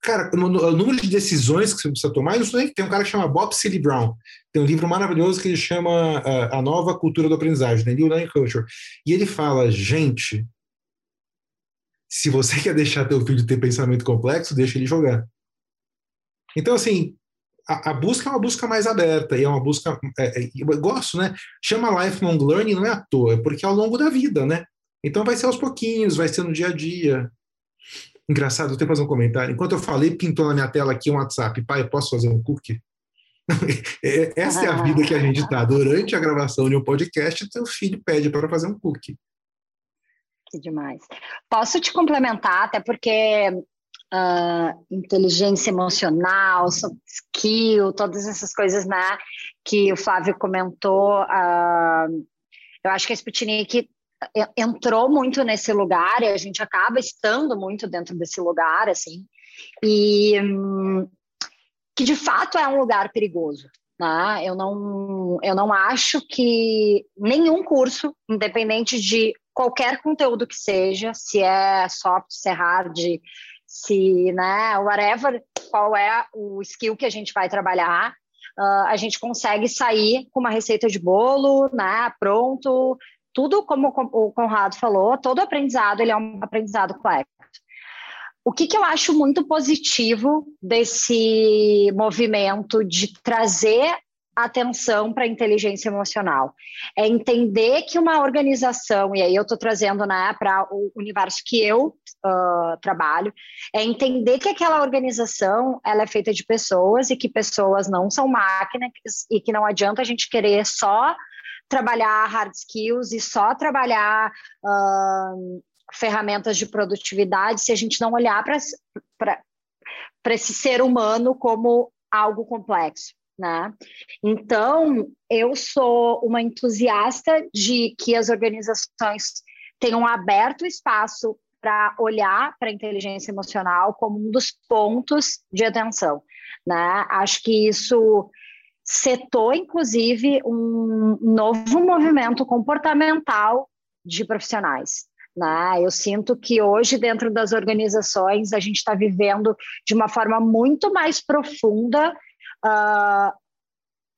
Cara, o número de decisões que você precisa tomar, isso tem um cara que chama Bob Seeley Brown. Tem um livro maravilhoso que ele chama uh, A Nova Cultura do Aprendizagem, The New Learning Culture. E ele fala, gente, se você [LAUGHS] quer deixar teu filho ter pensamento complexo, deixa ele jogar. Então, assim, a, busca é uma busca mais aberta e é uma busca. É, é, eu gosto, né? Chama lifelong learning não é à toa, é porque é ao longo da vida, né? Então vai ser aos pouquinhos, vai ser no dia a dia. Engraçado, eu tenho que fazer um comentário. Enquanto eu falei, pintou na minha tela aqui um WhatsApp. Pai, posso fazer um cookie? [LAUGHS] É, essa é a vida que a gente está. Durante a gravação de um podcast, teu filho pede para fazer um cookie. Que demais. Posso te complementar, até porque uh, inteligência emocional, soft skill, todas essas coisas né, que o Flávio comentou. Uh, eu acho que a Sputnik entrou muito nesse lugar e a gente acaba estando muito dentro desse lugar, assim, e um, que de fato é um lugar perigoso. Né? Eu, não, eu não acho que nenhum curso, independente de qualquer conteúdo que seja, se é soft, se é hard, se, né, whatever, qual é o skill que a gente vai trabalhar, uh, a gente consegue sair com uma receita de bolo, né, pronto, tudo como o Conrado falou, todo aprendizado ele é um aprendizado complexo. O que, que eu acho muito positivo desse movimento de trazer atenção para a inteligência emocional. É entender que uma organização, e aí eu estou trazendo né, para o universo que eu uh, trabalho, é entender que aquela organização ela é feita de pessoas e que pessoas não são máquinas e que não adianta a gente querer só trabalhar hard skills e só trabalhar uh, ferramentas de produtividade se a gente não olhar para esse ser humano como algo complexo né? Então, eu sou uma entusiasta de que as organizações tenham aberto espaço para olhar para a inteligência emocional como um dos pontos de atenção, né? Acho que isso setou, inclusive, um novo movimento comportamental de profissionais. Né? Eu sinto que hoje, dentro das organizações, a gente está vivendo de uma forma muito mais profunda uh,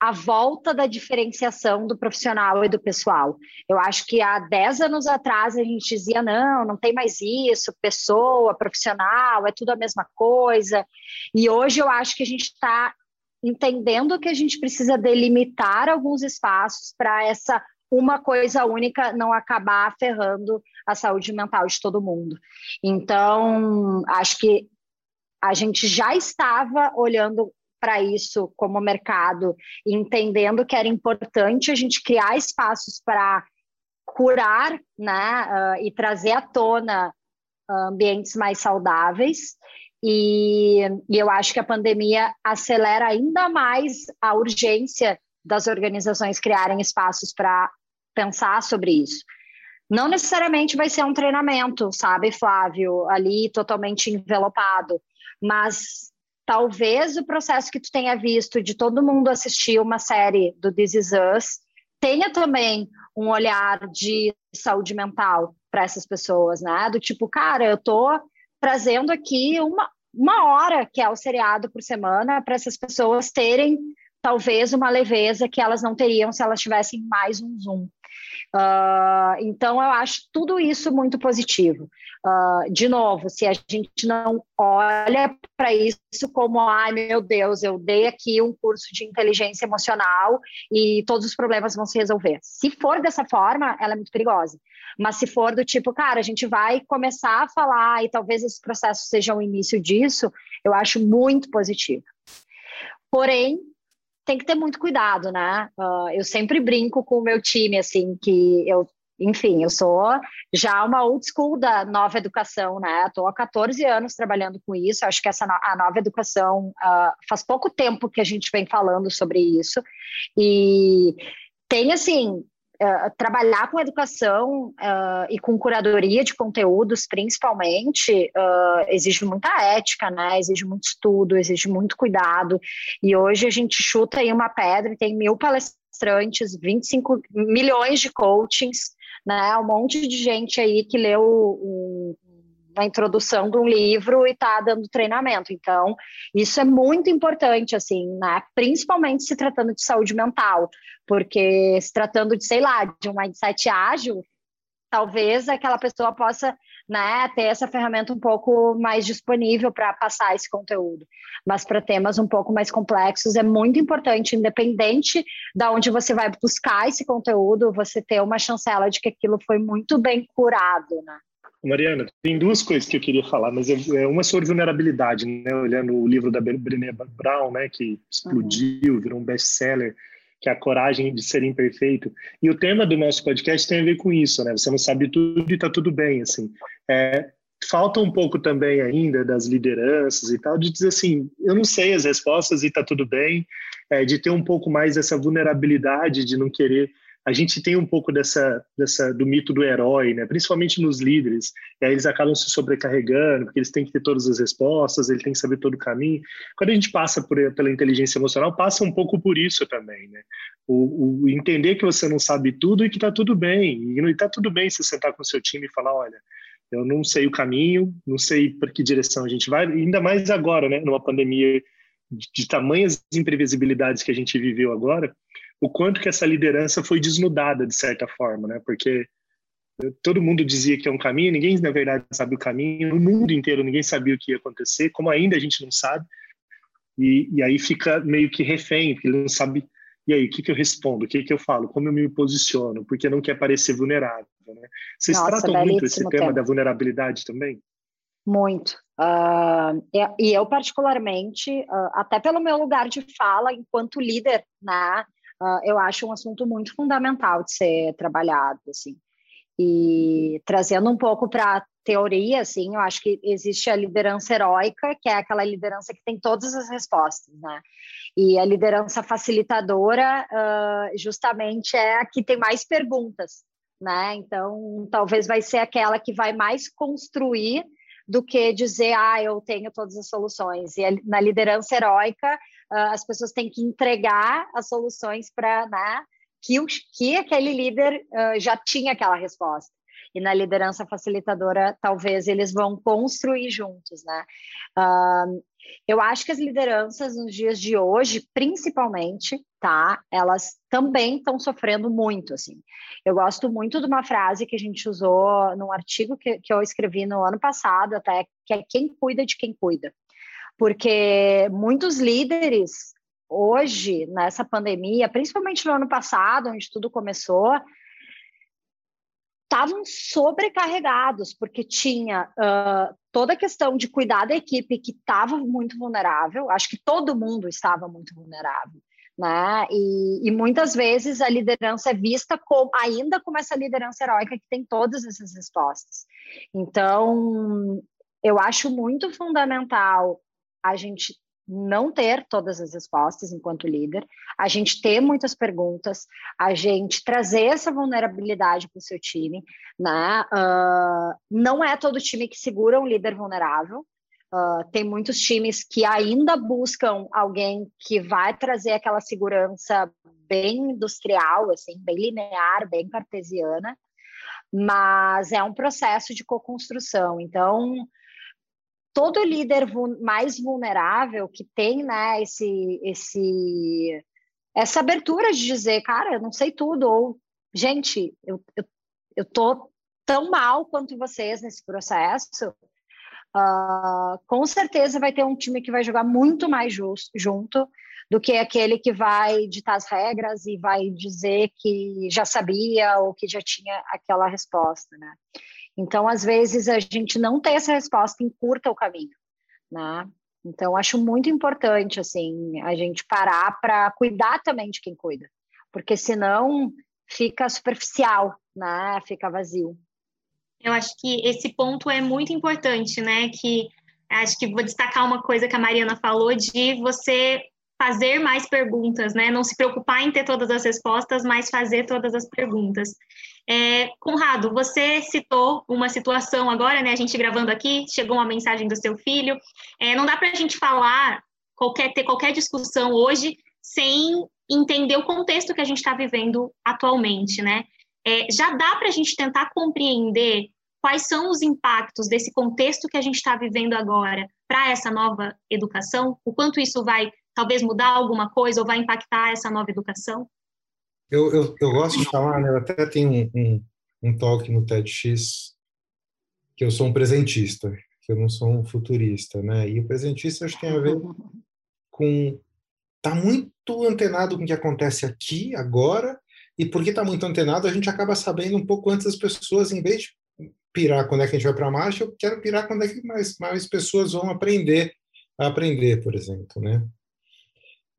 a volta da diferenciação do profissional e do pessoal. Eu acho que há 10 anos atrás a gente dizia: não, não tem mais isso, pessoa, profissional, é tudo a mesma coisa. E hoje eu acho que a gente está entendendo que a gente precisa delimitar alguns espaços para essa uma coisa única não acabar ferrando a saúde mental de todo mundo. Então, acho que a gente já estava olhando para isso como mercado, entendendo que era importante a gente criar espaços para curar né, uh, e trazer à tona uh, ambientes mais saudáveis. E, e eu acho que a pandemia acelera ainda mais a urgência das organizações criarem espaços para pensar sobre isso. Não necessariamente vai ser um treinamento, sabe, Flávio, ali totalmente envelopado, mas talvez o processo que tu tenha visto de todo mundo assistir uma série do This Is Us tenha também um olhar de saúde mental para essas pessoas, né? Do tipo, cara, eu tô trazendo aqui uma, uma hora que é o seriado por semana para essas pessoas terem talvez uma leveza que elas não teriam se elas tivessem mais um Zoom. Uh, então, eu acho tudo isso muito positivo. Uh, de novo, se a gente não olha para isso como, ai meu Deus, eu dei aqui um curso de inteligência emocional e todos os problemas vão se resolver. Se for dessa forma, ela é muito perigosa. Mas se for do tipo, cara, a gente vai começar a falar e talvez esse processo seja o início disso, eu acho muito positivo. Porém, tem que ter muito cuidado, né? Uh, eu sempre brinco com o meu time, assim, que eu enfim, eu sou já uma old school da nova educação, né? Estou há 14 anos trabalhando com isso. Acho que essa a nova educação uh, faz pouco tempo que a gente vem falando sobre isso e tem assim Uh, trabalhar com educação uh, e com curadoria de conteúdos, principalmente, exige muita ética, né? Exige muito estudo, exige muito cuidado. E hoje a gente chuta aí uma pedra e tem mil palestrantes, 25 milhões de coachings, né? Um monte de gente aí que leu um, a introdução de um livro e está dando treinamento. Então, isso é muito importante, assim, né? Principalmente se tratando de saúde mental, porque se tratando de, sei lá, de um mindset ágil, talvez aquela pessoa possa né, ter essa ferramenta um pouco mais disponível para passar esse conteúdo. Mas para temas um pouco mais complexos é muito importante, independente da onde você vai buscar esse conteúdo, você ter uma chancela de que aquilo foi muito bem curado, né? Mariana, tem duas coisas que eu queria falar, mas é uma sobre vulnerabilidade, né? Olhando o livro da Brené Brown, né, que explodiu, uhum. virou um best-seller, que é a coragem de ser imperfeito. E o tema do nosso podcast tem a ver com isso, né? Você não sabe tudo e está tudo bem, assim. É, falta um pouco também ainda das lideranças e tal, de dizer assim, eu não sei as respostas e está tudo bem, é, de ter um pouco mais essa vulnerabilidade de não querer a gente tem um pouco dessa, dessa do mito do herói, né? principalmente nos líderes. E aí eles acabam se sobrecarregando, porque eles têm que ter todas as respostas, ele tem que saber todo o caminho. Quando a gente passa por, pela inteligência emocional, passa um pouco por isso também. Né? O, o entender que você não sabe tudo e que está tudo bem. E está tudo bem se sentar com o seu time e falar: olha, eu não sei o caminho, não sei para que direção a gente vai, ainda mais agora, né? numa pandemia de, de tamanhas imprevisibilidades que a gente viveu agora o quanto que essa liderança foi desnudada de certa forma, né? Porque todo mundo dizia que é um caminho, ninguém na verdade sabe o caminho, no mundo inteiro ninguém sabia o que ia acontecer, como ainda a gente não sabe, e, e aí fica meio que refém, porque ele não sabe, e aí, o que, que eu respondo, o que, que eu falo, como eu me posiciono, porque não quer parecer vulnerável, né? Vocês Nossa, tratam muito esse tema, tema da vulnerabilidade também? Muito. Uh, e, eu, particularmente, uh, até pelo meu lugar de fala enquanto líder, né, uh, eu acho um assunto muito fundamental de ser trabalhado, assim. E trazendo um pouco para teoria, assim, eu acho que existe a liderança heróica, que é aquela liderança que tem todas as respostas, né? E a liderança facilitadora, uh, justamente, é a que tem mais perguntas, né? Então, talvez vai ser aquela que vai mais construir do que dizer, ah, eu tenho todas as soluções. E na liderança heróica, uh, as pessoas têm que entregar as soluções para, né? que, que aquele líder uh, já tinha aquela resposta. E na liderança facilitadora, talvez eles vão construir juntos, né? Uh, eu acho que as lideranças nos dias de hoje, principalmente, tá? Elas também estão sofrendo muito, assim. Eu gosto muito de uma frase que a gente usou num artigo que, que eu escrevi no ano passado, até, que é quem cuida de quem cuida. Porque muitos líderes hoje, nessa pandemia, principalmente no ano passado, onde tudo começou, estavam sobrecarregados, porque tinha uh, toda a questão de cuidar da equipe que estava muito vulnerável, acho que todo mundo estava muito vulnerável. Né? E, e, muitas vezes a liderança é vista como, ainda como essa liderança heróica que tem todas essas respostas. Então, eu acho muito fundamental a gente não ter todas as respostas enquanto líder, a gente ter muitas perguntas, a gente trazer essa vulnerabilidade para o seu time, né? Uh, não é todo time que segura um líder vulnerável. Uh, tem muitos times que ainda buscam alguém que vai trazer aquela segurança bem industrial, assim, bem linear, bem cartesiana, mas é um processo de co-construção. Então, todo líder mais vulnerável que tem né, esse, esse, essa abertura de dizer, cara, eu não sei tudo, ou, gente, eu, eu, tô tão mal quanto vocês nesse processo, uh, com certeza vai ter um time que vai jogar muito mais just, junto do que aquele que vai ditar as regras e vai dizer que já sabia ou que já tinha aquela resposta, né? Então, às vezes, a gente não tem essa resposta encurta o caminho, né? Então, acho muito importante, assim, a gente parar para cuidar também de quem cuida, porque senão fica superficial, né? Fica vazio. Eu acho que esse ponto é muito importante, né? Que acho que vou destacar uma coisa que a Mariana falou de você fazer mais perguntas, né? Não se preocupar em ter todas as respostas, mas fazer todas as perguntas. É, Conrado, você citou uma situação agora, né? A gente gravando aqui, chegou uma mensagem do seu filho. É, não dá para a gente falar, qualquer, ter qualquer discussão hoje sem entender o contexto que a gente está vivendo atualmente, né? É, já dá para a gente tentar compreender quais são os impactos desse contexto que a gente está vivendo agora para essa nova educação? O quanto isso vai talvez mudar alguma coisa ou vai impactar essa nova educação? Eu, eu, eu gosto de falar, né? Eu até tenho um, um, um talk no TEDx que eu sou um presentista, que eu não sou um futurista, né? E o presentista acho que tem a ver com tá muito antenado com o que acontece aqui agora e porque tá muito antenado a gente acaba sabendo um pouco antes das pessoas em vez de pirar quando é que a gente vai para marcha eu quero pirar quando é que mais mais pessoas vão aprender a aprender por exemplo né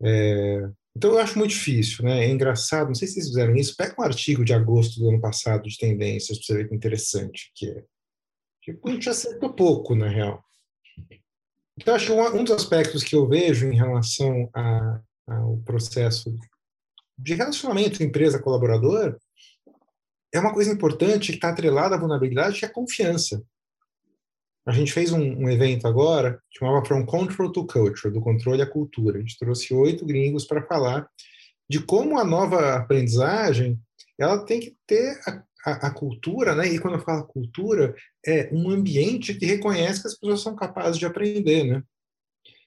é, então eu acho muito difícil, né? É engraçado, não sei se vocês fizeram isso. Pega um artigo de agosto do ano passado de tendências para você ver que interessante que é. Tipo, a gente acertou pouco, na real. Então, acho que um, dos aspectos que eu vejo em relação a, ao processo de relacionamento empresa-colaborador é uma coisa importante que está atrelada à vulnerabilidade, que é a confiança. A gente fez um, um, evento agora, chamava From Control to Culture, do controle à cultura. A gente trouxe oito gringos para falar de como a nova aprendizagem ela tem que ter a, a, a, cultura, né? E quando eu falo cultura, é um ambiente que reconhece que as pessoas são capazes de aprender, né?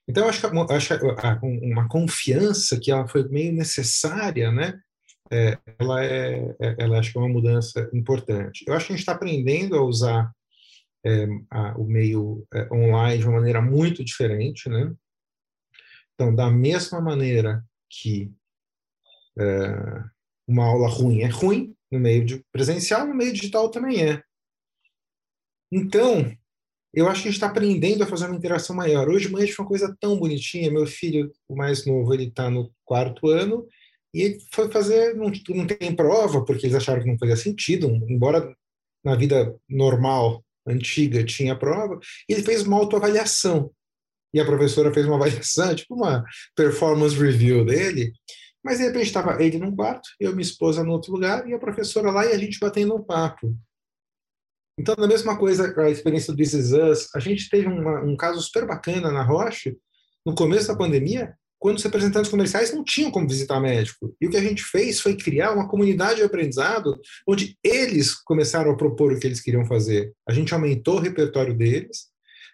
Então, acho que, acho uma confiança que ela foi meio necessária, né? É, ela é, é, ela acho que é uma mudança importante. Eu acho que a gente está aprendendo a usar é, a, o meio é, online de uma maneira muito diferente, né? Então, da mesma maneira que é, uma aula ruim é ruim no meio de presencial, no meio digital também é. Então, eu acho que a gente está aprendendo a fazer uma interação maior. Hoje de manhã foi uma coisa tão bonitinha. Meu filho, o mais novo, ele está no quarto ano e ele foi fazer, não, não tem prova, porque eles acharam que não fazia sentido, embora na vida normal, antiga, tinha prova, e ele fez uma autoavaliação. E a professora fez uma [LAUGHS] avaliação, tipo uma performance review dele, mas de repente estava ele num quarto, eu e minha esposa no outro lugar, e a professora lá e a gente batendo um papo. Então, a mesma coisa, a experiência do This Is Us, a gente teve uma, um caso super bacana na Roche, no começo da pandemia, quando os representantes comerciais não tinham como visitar médico. E o que a gente fez foi criar uma comunidade de aprendizado onde eles começaram a propor o que eles queriam fazer. A gente aumentou o repertório deles,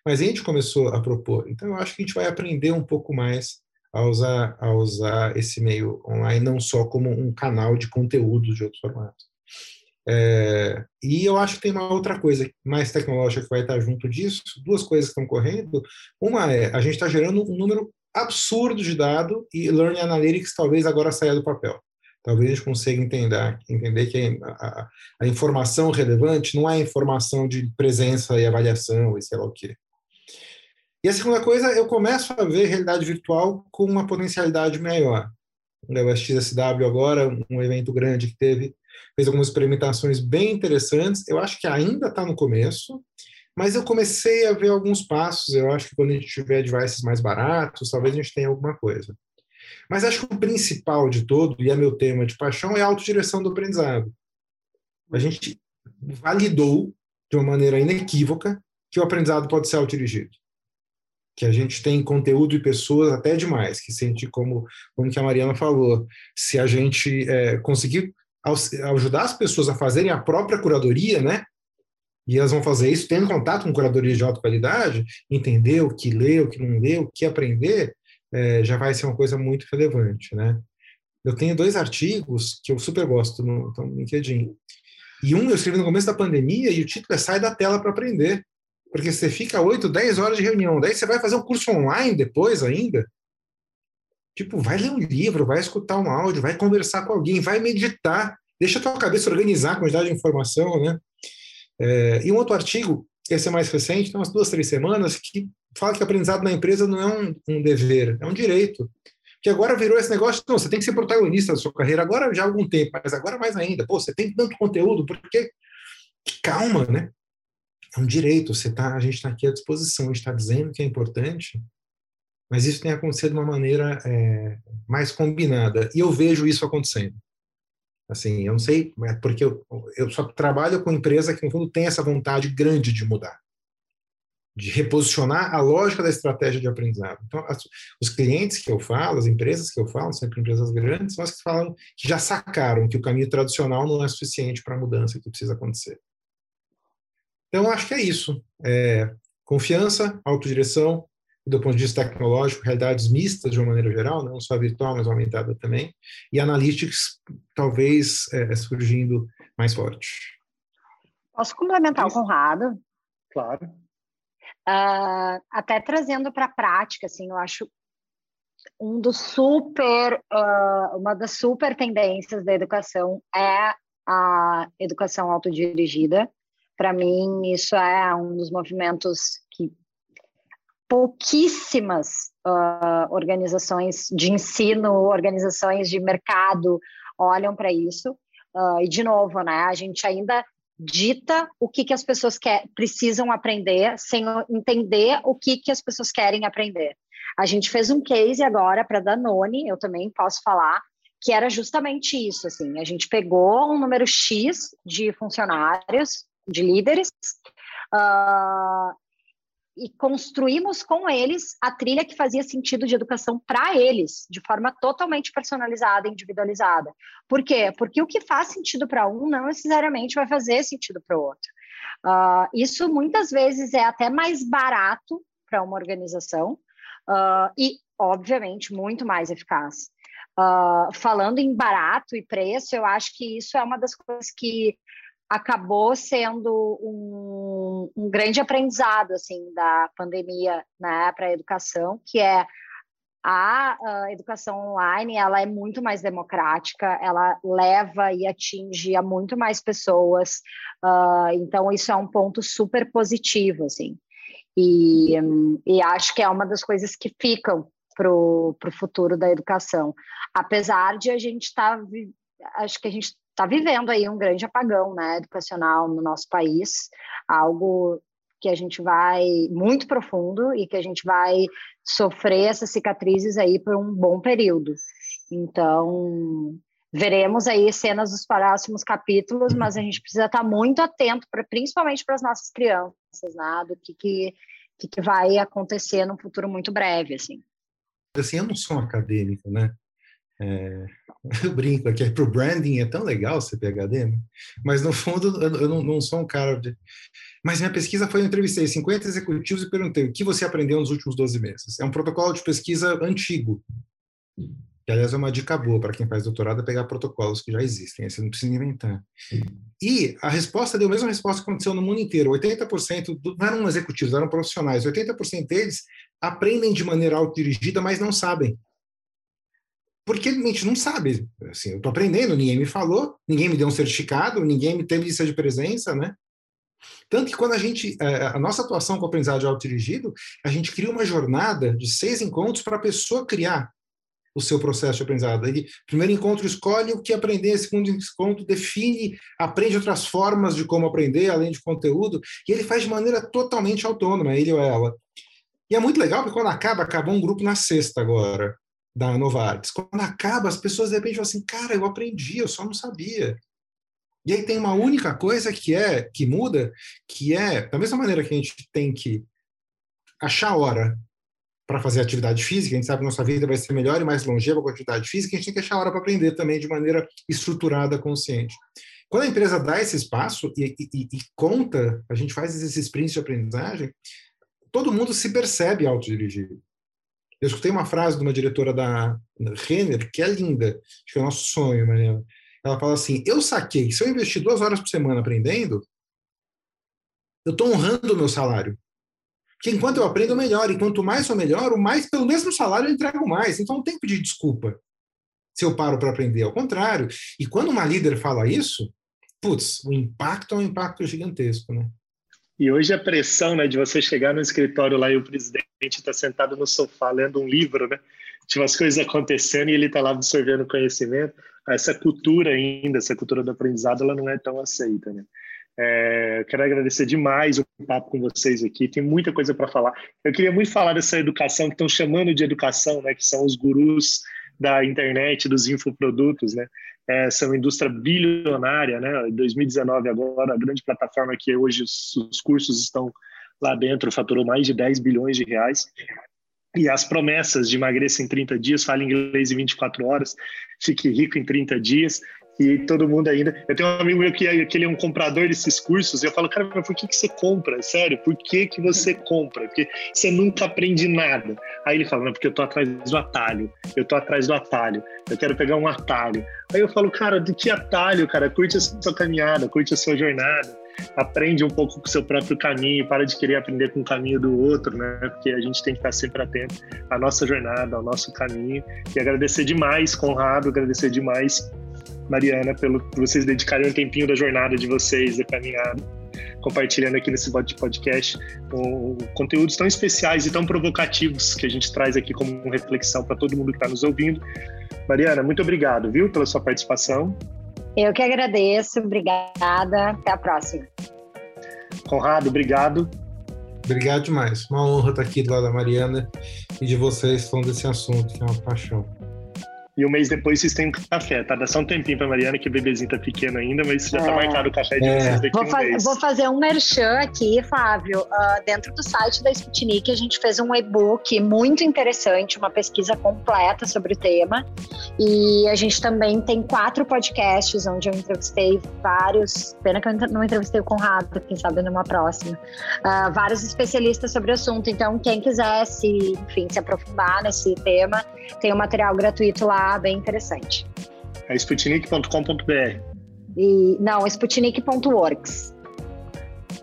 mas a gente começou a propor. Então, eu acho que a gente vai aprender um pouco mais a usar, a usar esse meio online, não só como um canal de conteúdo de outros formatos. É, e eu acho que tem uma outra coisa mais tecnológica que vai estar junto disso, duas coisas que estão correndo. Uma é, a gente está gerando um número absurdo de dado e Learning Analytics talvez agora saia do papel. Talvez a gente consiga entender, entender que a, a, a informação relevante não é informação de presença e avaliação e sei lá o quê. E a segunda coisa, eu começo a ver realidade virtual com uma potencialidade maior. O XSW agora, um evento grande que teve, fez algumas experimentações bem interessantes. Eu acho que ainda está no começo, mas eu comecei a ver alguns passos. Eu acho que quando a gente tiver devices mais baratos, talvez a gente tenha alguma coisa. Mas acho que o principal de todo, e é meu tema de paixão, é a autodireção do aprendizado. A gente validou de uma maneira inequívoca que o aprendizado pode ser autodirigido. Que a gente tem conteúdo e pessoas até demais, que sente como, como que a Mariana falou, se a gente é, conseguir ajudar as pessoas a fazerem a própria curadoria, né? E elas vão fazer isso tendo contato com curadoria de alta qualidade, entender o que ler, o que não ler, o que aprender, é, já vai ser uma coisa muito relevante, né? Eu tenho dois artigos que eu super gosto no, no LinkedIn. E um eu escrevi no começo da pandemia e o título é Sai da tela para aprender. Porque você fica 8, 10 horas de reunião, daí você vai fazer um curso online depois ainda. Tipo, vai ler um livro, vai escutar um áudio, vai conversar com alguém, vai meditar, deixa a tua cabeça organizar a quantidade de informação, né? É, e um outro artigo, esse é mais recente, tem umas duas, três semanas, que fala que aprendizado na empresa não é um, um dever, é um direito. Que agora virou esse negócio, não, você tem que ser protagonista da sua carreira, agora já há algum tempo, mas agora mais ainda. Pô, você tem tanto conteúdo, porque calma, né? É um direito, você tá, a gente está aqui à disposição, a gente está dizendo que é importante, mas isso tem acontecido de uma maneira é, mais combinada. E eu vejo isso acontecendo. Assim, eu não sei, porque eu, eu só trabalho com empresa que, no fundo, tem essa vontade grande de mudar, de reposicionar a lógica da estratégia de aprendizado. Então, as, os clientes que eu falo, as empresas que eu falo, sempre empresas grandes, são as que falam que já sacaram que o caminho tradicional não é suficiente para a mudança que precisa acontecer. Então, acho que é isso. É, confiança, autodireção, do ponto de vista tecnológico, realidades mistas de uma maneira geral, não só virtual, mas aumentada também, e analytics talvez é, surgindo mais forte. Posso complementar Isso. o Conrado? Claro. Uh, até trazendo para a prática, assim, eu acho um dos super, uh, uma das super tendências da educação é a educação autodirigida. Para mim, isso é um dos movimentos pouquíssimas uh, organizações de ensino, organizações de mercado olham para isso. Uh, e, de novo, né, a gente ainda dita o que, que as pessoas quer, precisam aprender sem entender o que, que as pessoas querem aprender. A gente fez um case agora para Danone, eu também posso falar, que era justamente isso. Assim, a gente pegou um número X de funcionários, de líderes, uh, e construímos com eles a trilha que fazia sentido de educação para eles, de forma totalmente personalizada, individualizada. Por quê? Porque o que faz sentido para um não necessariamente vai fazer sentido para o outro. Uh, isso muitas vezes é até mais barato para uma organização, uh, e, obviamente, muito mais eficaz. Uh, falando em barato e preço, eu acho que isso é uma das coisas que acabou sendo um, um grande aprendizado assim da pandemia né, para a educação, que é a, a, educação online ela é muito mais democrática, ela leva e atinge a muito mais pessoas, uh, então isso é um ponto super positivo, assim, e, e acho que é uma das coisas que ficam para o futuro da educação, apesar de a gente estar, tá, acho que a gente está vivendo aí um grande apagão, né, educacional no nosso país, algo que a gente vai muito profundo e que a gente vai sofrer essas cicatrizes aí por um bom período. Então, veremos aí cenas dos próximos capítulos, mas a gente precisa estar muito atento, pra, principalmente para as nossas crianças, né, do que, que, que, que vai acontecer num futuro muito breve, assim. Assim, eu não sou acadêmico, né? É, eu [LAUGHS] brinco aqui, para o branding é tão legal ser PHD, né? mas no fundo eu não, não, sou um cara de... Mas minha pesquisa foi, eu entrevistei 50 executivos e perguntei o que você aprendeu nos últimos 12 meses. É um protocolo de pesquisa antigo, que aliás é uma dica boa para quem faz doutorado, é pegar protocolos que já existem, você não precisa inventar. E a resposta deu a mesma resposta que aconteceu no mundo inteiro, 80%, do, não eram executivos, eram profissionais, 80% deles aprendem de maneira autodirigida, mas não sabem porque a gente não sabe. Assim, eu estou aprendendo, ninguém me falou, ninguém me deu um certificado, ninguém me teve lista de presença, né? Tanto que quando a gente, é, a nossa atuação com o aprendizado autodirigido, a gente cria uma jornada de seis encontros para a pessoa criar o seu processo de aprendizado. Ele, primeiro encontro escolhe o que aprender, segundo encontro define, aprende outras formas de como aprender, além de conteúdo, e ele faz de maneira totalmente autônoma, ele ou ela. E é muito legal, porque quando acaba, acabou um grupo na sexta agora da Novartis. Quando acaba, as pessoas de repente falam assim, cara, eu aprendi, eu só não sabia. E aí tem uma única coisa que é que muda, que é da mesma maneira que a gente tem que achar hora para fazer atividade física, a gente sabe que nossa vida vai ser melhor e mais longeva com atividade física, a gente tem que achar hora para aprender também de maneira estruturada, consciente. Quando a empresa dá esse espaço e, e, e conta, a gente faz esses sprints de aprendizagem, todo mundo se percebe autodirigido. Eu escutei uma frase de uma diretora da Renner, que é linda, acho que é o nosso sonho, Mariana. Ela fala assim: Eu saquei que se eu investir duas horas por semana aprendendo, eu estou honrando o meu salário. Porque enquanto eu aprendo, melhor. E quanto mais eu melhoro, mais pelo mesmo salário eu entrego mais. Então não tem que pedir desculpa se eu paro para aprender. Ao contrário. E quando uma líder fala isso, putz, o impacto é um impacto gigantesco, né? E hoje a pressão né, de você chegar no escritório lá e o presidente está sentado no sofá lendo um livro, né? Tinha umas coisas acontecendo e ele está lá absorvendo conhecimento. Essa cultura ainda, essa cultura do aprendizado, ela não é tão aceita, né? É, quero agradecer demais o papo com vocês aqui. Tem muita coisa para falar. Eu queria muito falar dessa educação que estão chamando de educação, né? Que são os gurus da internet, dos infoprodutos, né? essa é uma indústria bilionária, né? 2019 agora, a grande plataforma que hoje os, os cursos estão lá dentro faturou mais de 10 bilhões de reais. E as promessas de emagreça em 30 dias, fale inglês em 24 horas, fique rico em 30 dias, e todo mundo ainda. Eu tenho um amigo meu que, é, que ele é um comprador desses cursos, e eu falo, cara, mas por que, que você compra? Sério, por que, que você compra? Porque você nunca aprende nada. Aí ele fala, não, porque eu tô atrás do atalho, eu tô atrás do atalho, eu quero pegar um atalho. Aí eu falo, cara, de que atalho, cara? Curte a sua caminhada, curte a sua jornada aprende um pouco com o seu próprio caminho, para de querer aprender com o caminho do outro, né? Porque a gente tem que estar sempre atento à nossa jornada, ao nosso caminho. E agradecer demais, Conrado, agradecer demais Mariana, pelo, por vocês dedicarem um tempinho da jornada de vocês, da caminhada, compartilhando aqui nesse podcast com conteúdos tão especiais e tão provocativos que a gente traz aqui como reflexão para todo mundo que está nos ouvindo. Mariana, muito obrigado, viu, pela sua participação. Eu que agradeço, obrigada. Até a próxima. Conrado, obrigado. Obrigado demais. Uma honra estar aqui do lado da Mariana e de vocês falando desse assunto, que é uma paixão. E um mês depois vocês têm um café, tá? Dá só um tempinho pra Mariana, que o bebezinho tá pequeno ainda, mas já tá é. tá marcado o café de é. vocês daqui vou um mês. Vou fazer um merchan aqui, Flávio. Uh, dentro do site da Sputnik, a gente fez um e-book muito interessante, uma pesquisa completa sobre o tema. E a gente também tem quatro podcasts onde eu entrevistei vários. Pena que eu não entrevistei o Conrado, quem sabe numa próxima. Uh, vários especialistas sobre o assunto. Então, quem quiser se, enfim, se aprofundar nesse tema, tem um material gratuito lá, bem interessante. É sputnik.com.br. E, não, sputnik.works.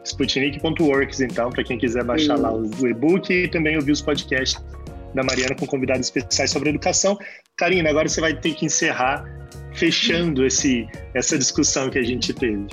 Sputnik.works, então, para quem quiser baixar lá o e-book e também ouvir os podcasts da Mariana com convidados especiais sobre educação. Karina, agora você vai ter que encerrar fechando esse, essa discussão que a gente teve.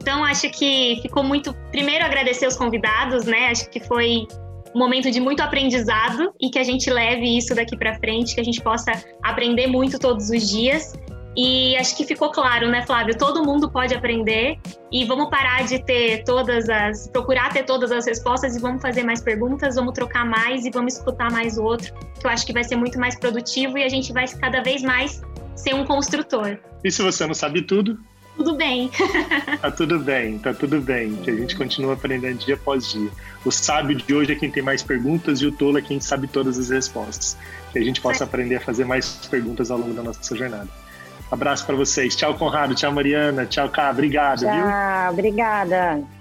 Então, acho que ficou muito. Primeiro, agradecer os convidados, né? Acho que foi um momento de muito aprendizado e que a gente leve isso daqui para frente, que a gente possa aprender muito todos os dias. E acho que ficou claro, né, Flávio? Todo mundo pode aprender e vamos parar de ter todas as. procurar ter todas as respostas e vamos fazer mais perguntas, vamos trocar mais e vamos escutar mais o outro, que eu acho que vai ser muito mais produtivo e a gente vai cada vez mais ser um construtor. E se você não sabe tudo, tudo bem. [LAUGHS] tá tudo bem, tá tudo bem. Que a gente continua aprendendo dia após dia. O sábio de hoje é quem tem mais perguntas e o tolo é quem sabe todas as respostas. Que a gente possa aprender a fazer mais perguntas ao longo da nossa jornada. Abraço para vocês. Tchau, Conrado. Tchau, Mariana. Tchau, Cá. Obrigado. Tchau, viu? obrigada.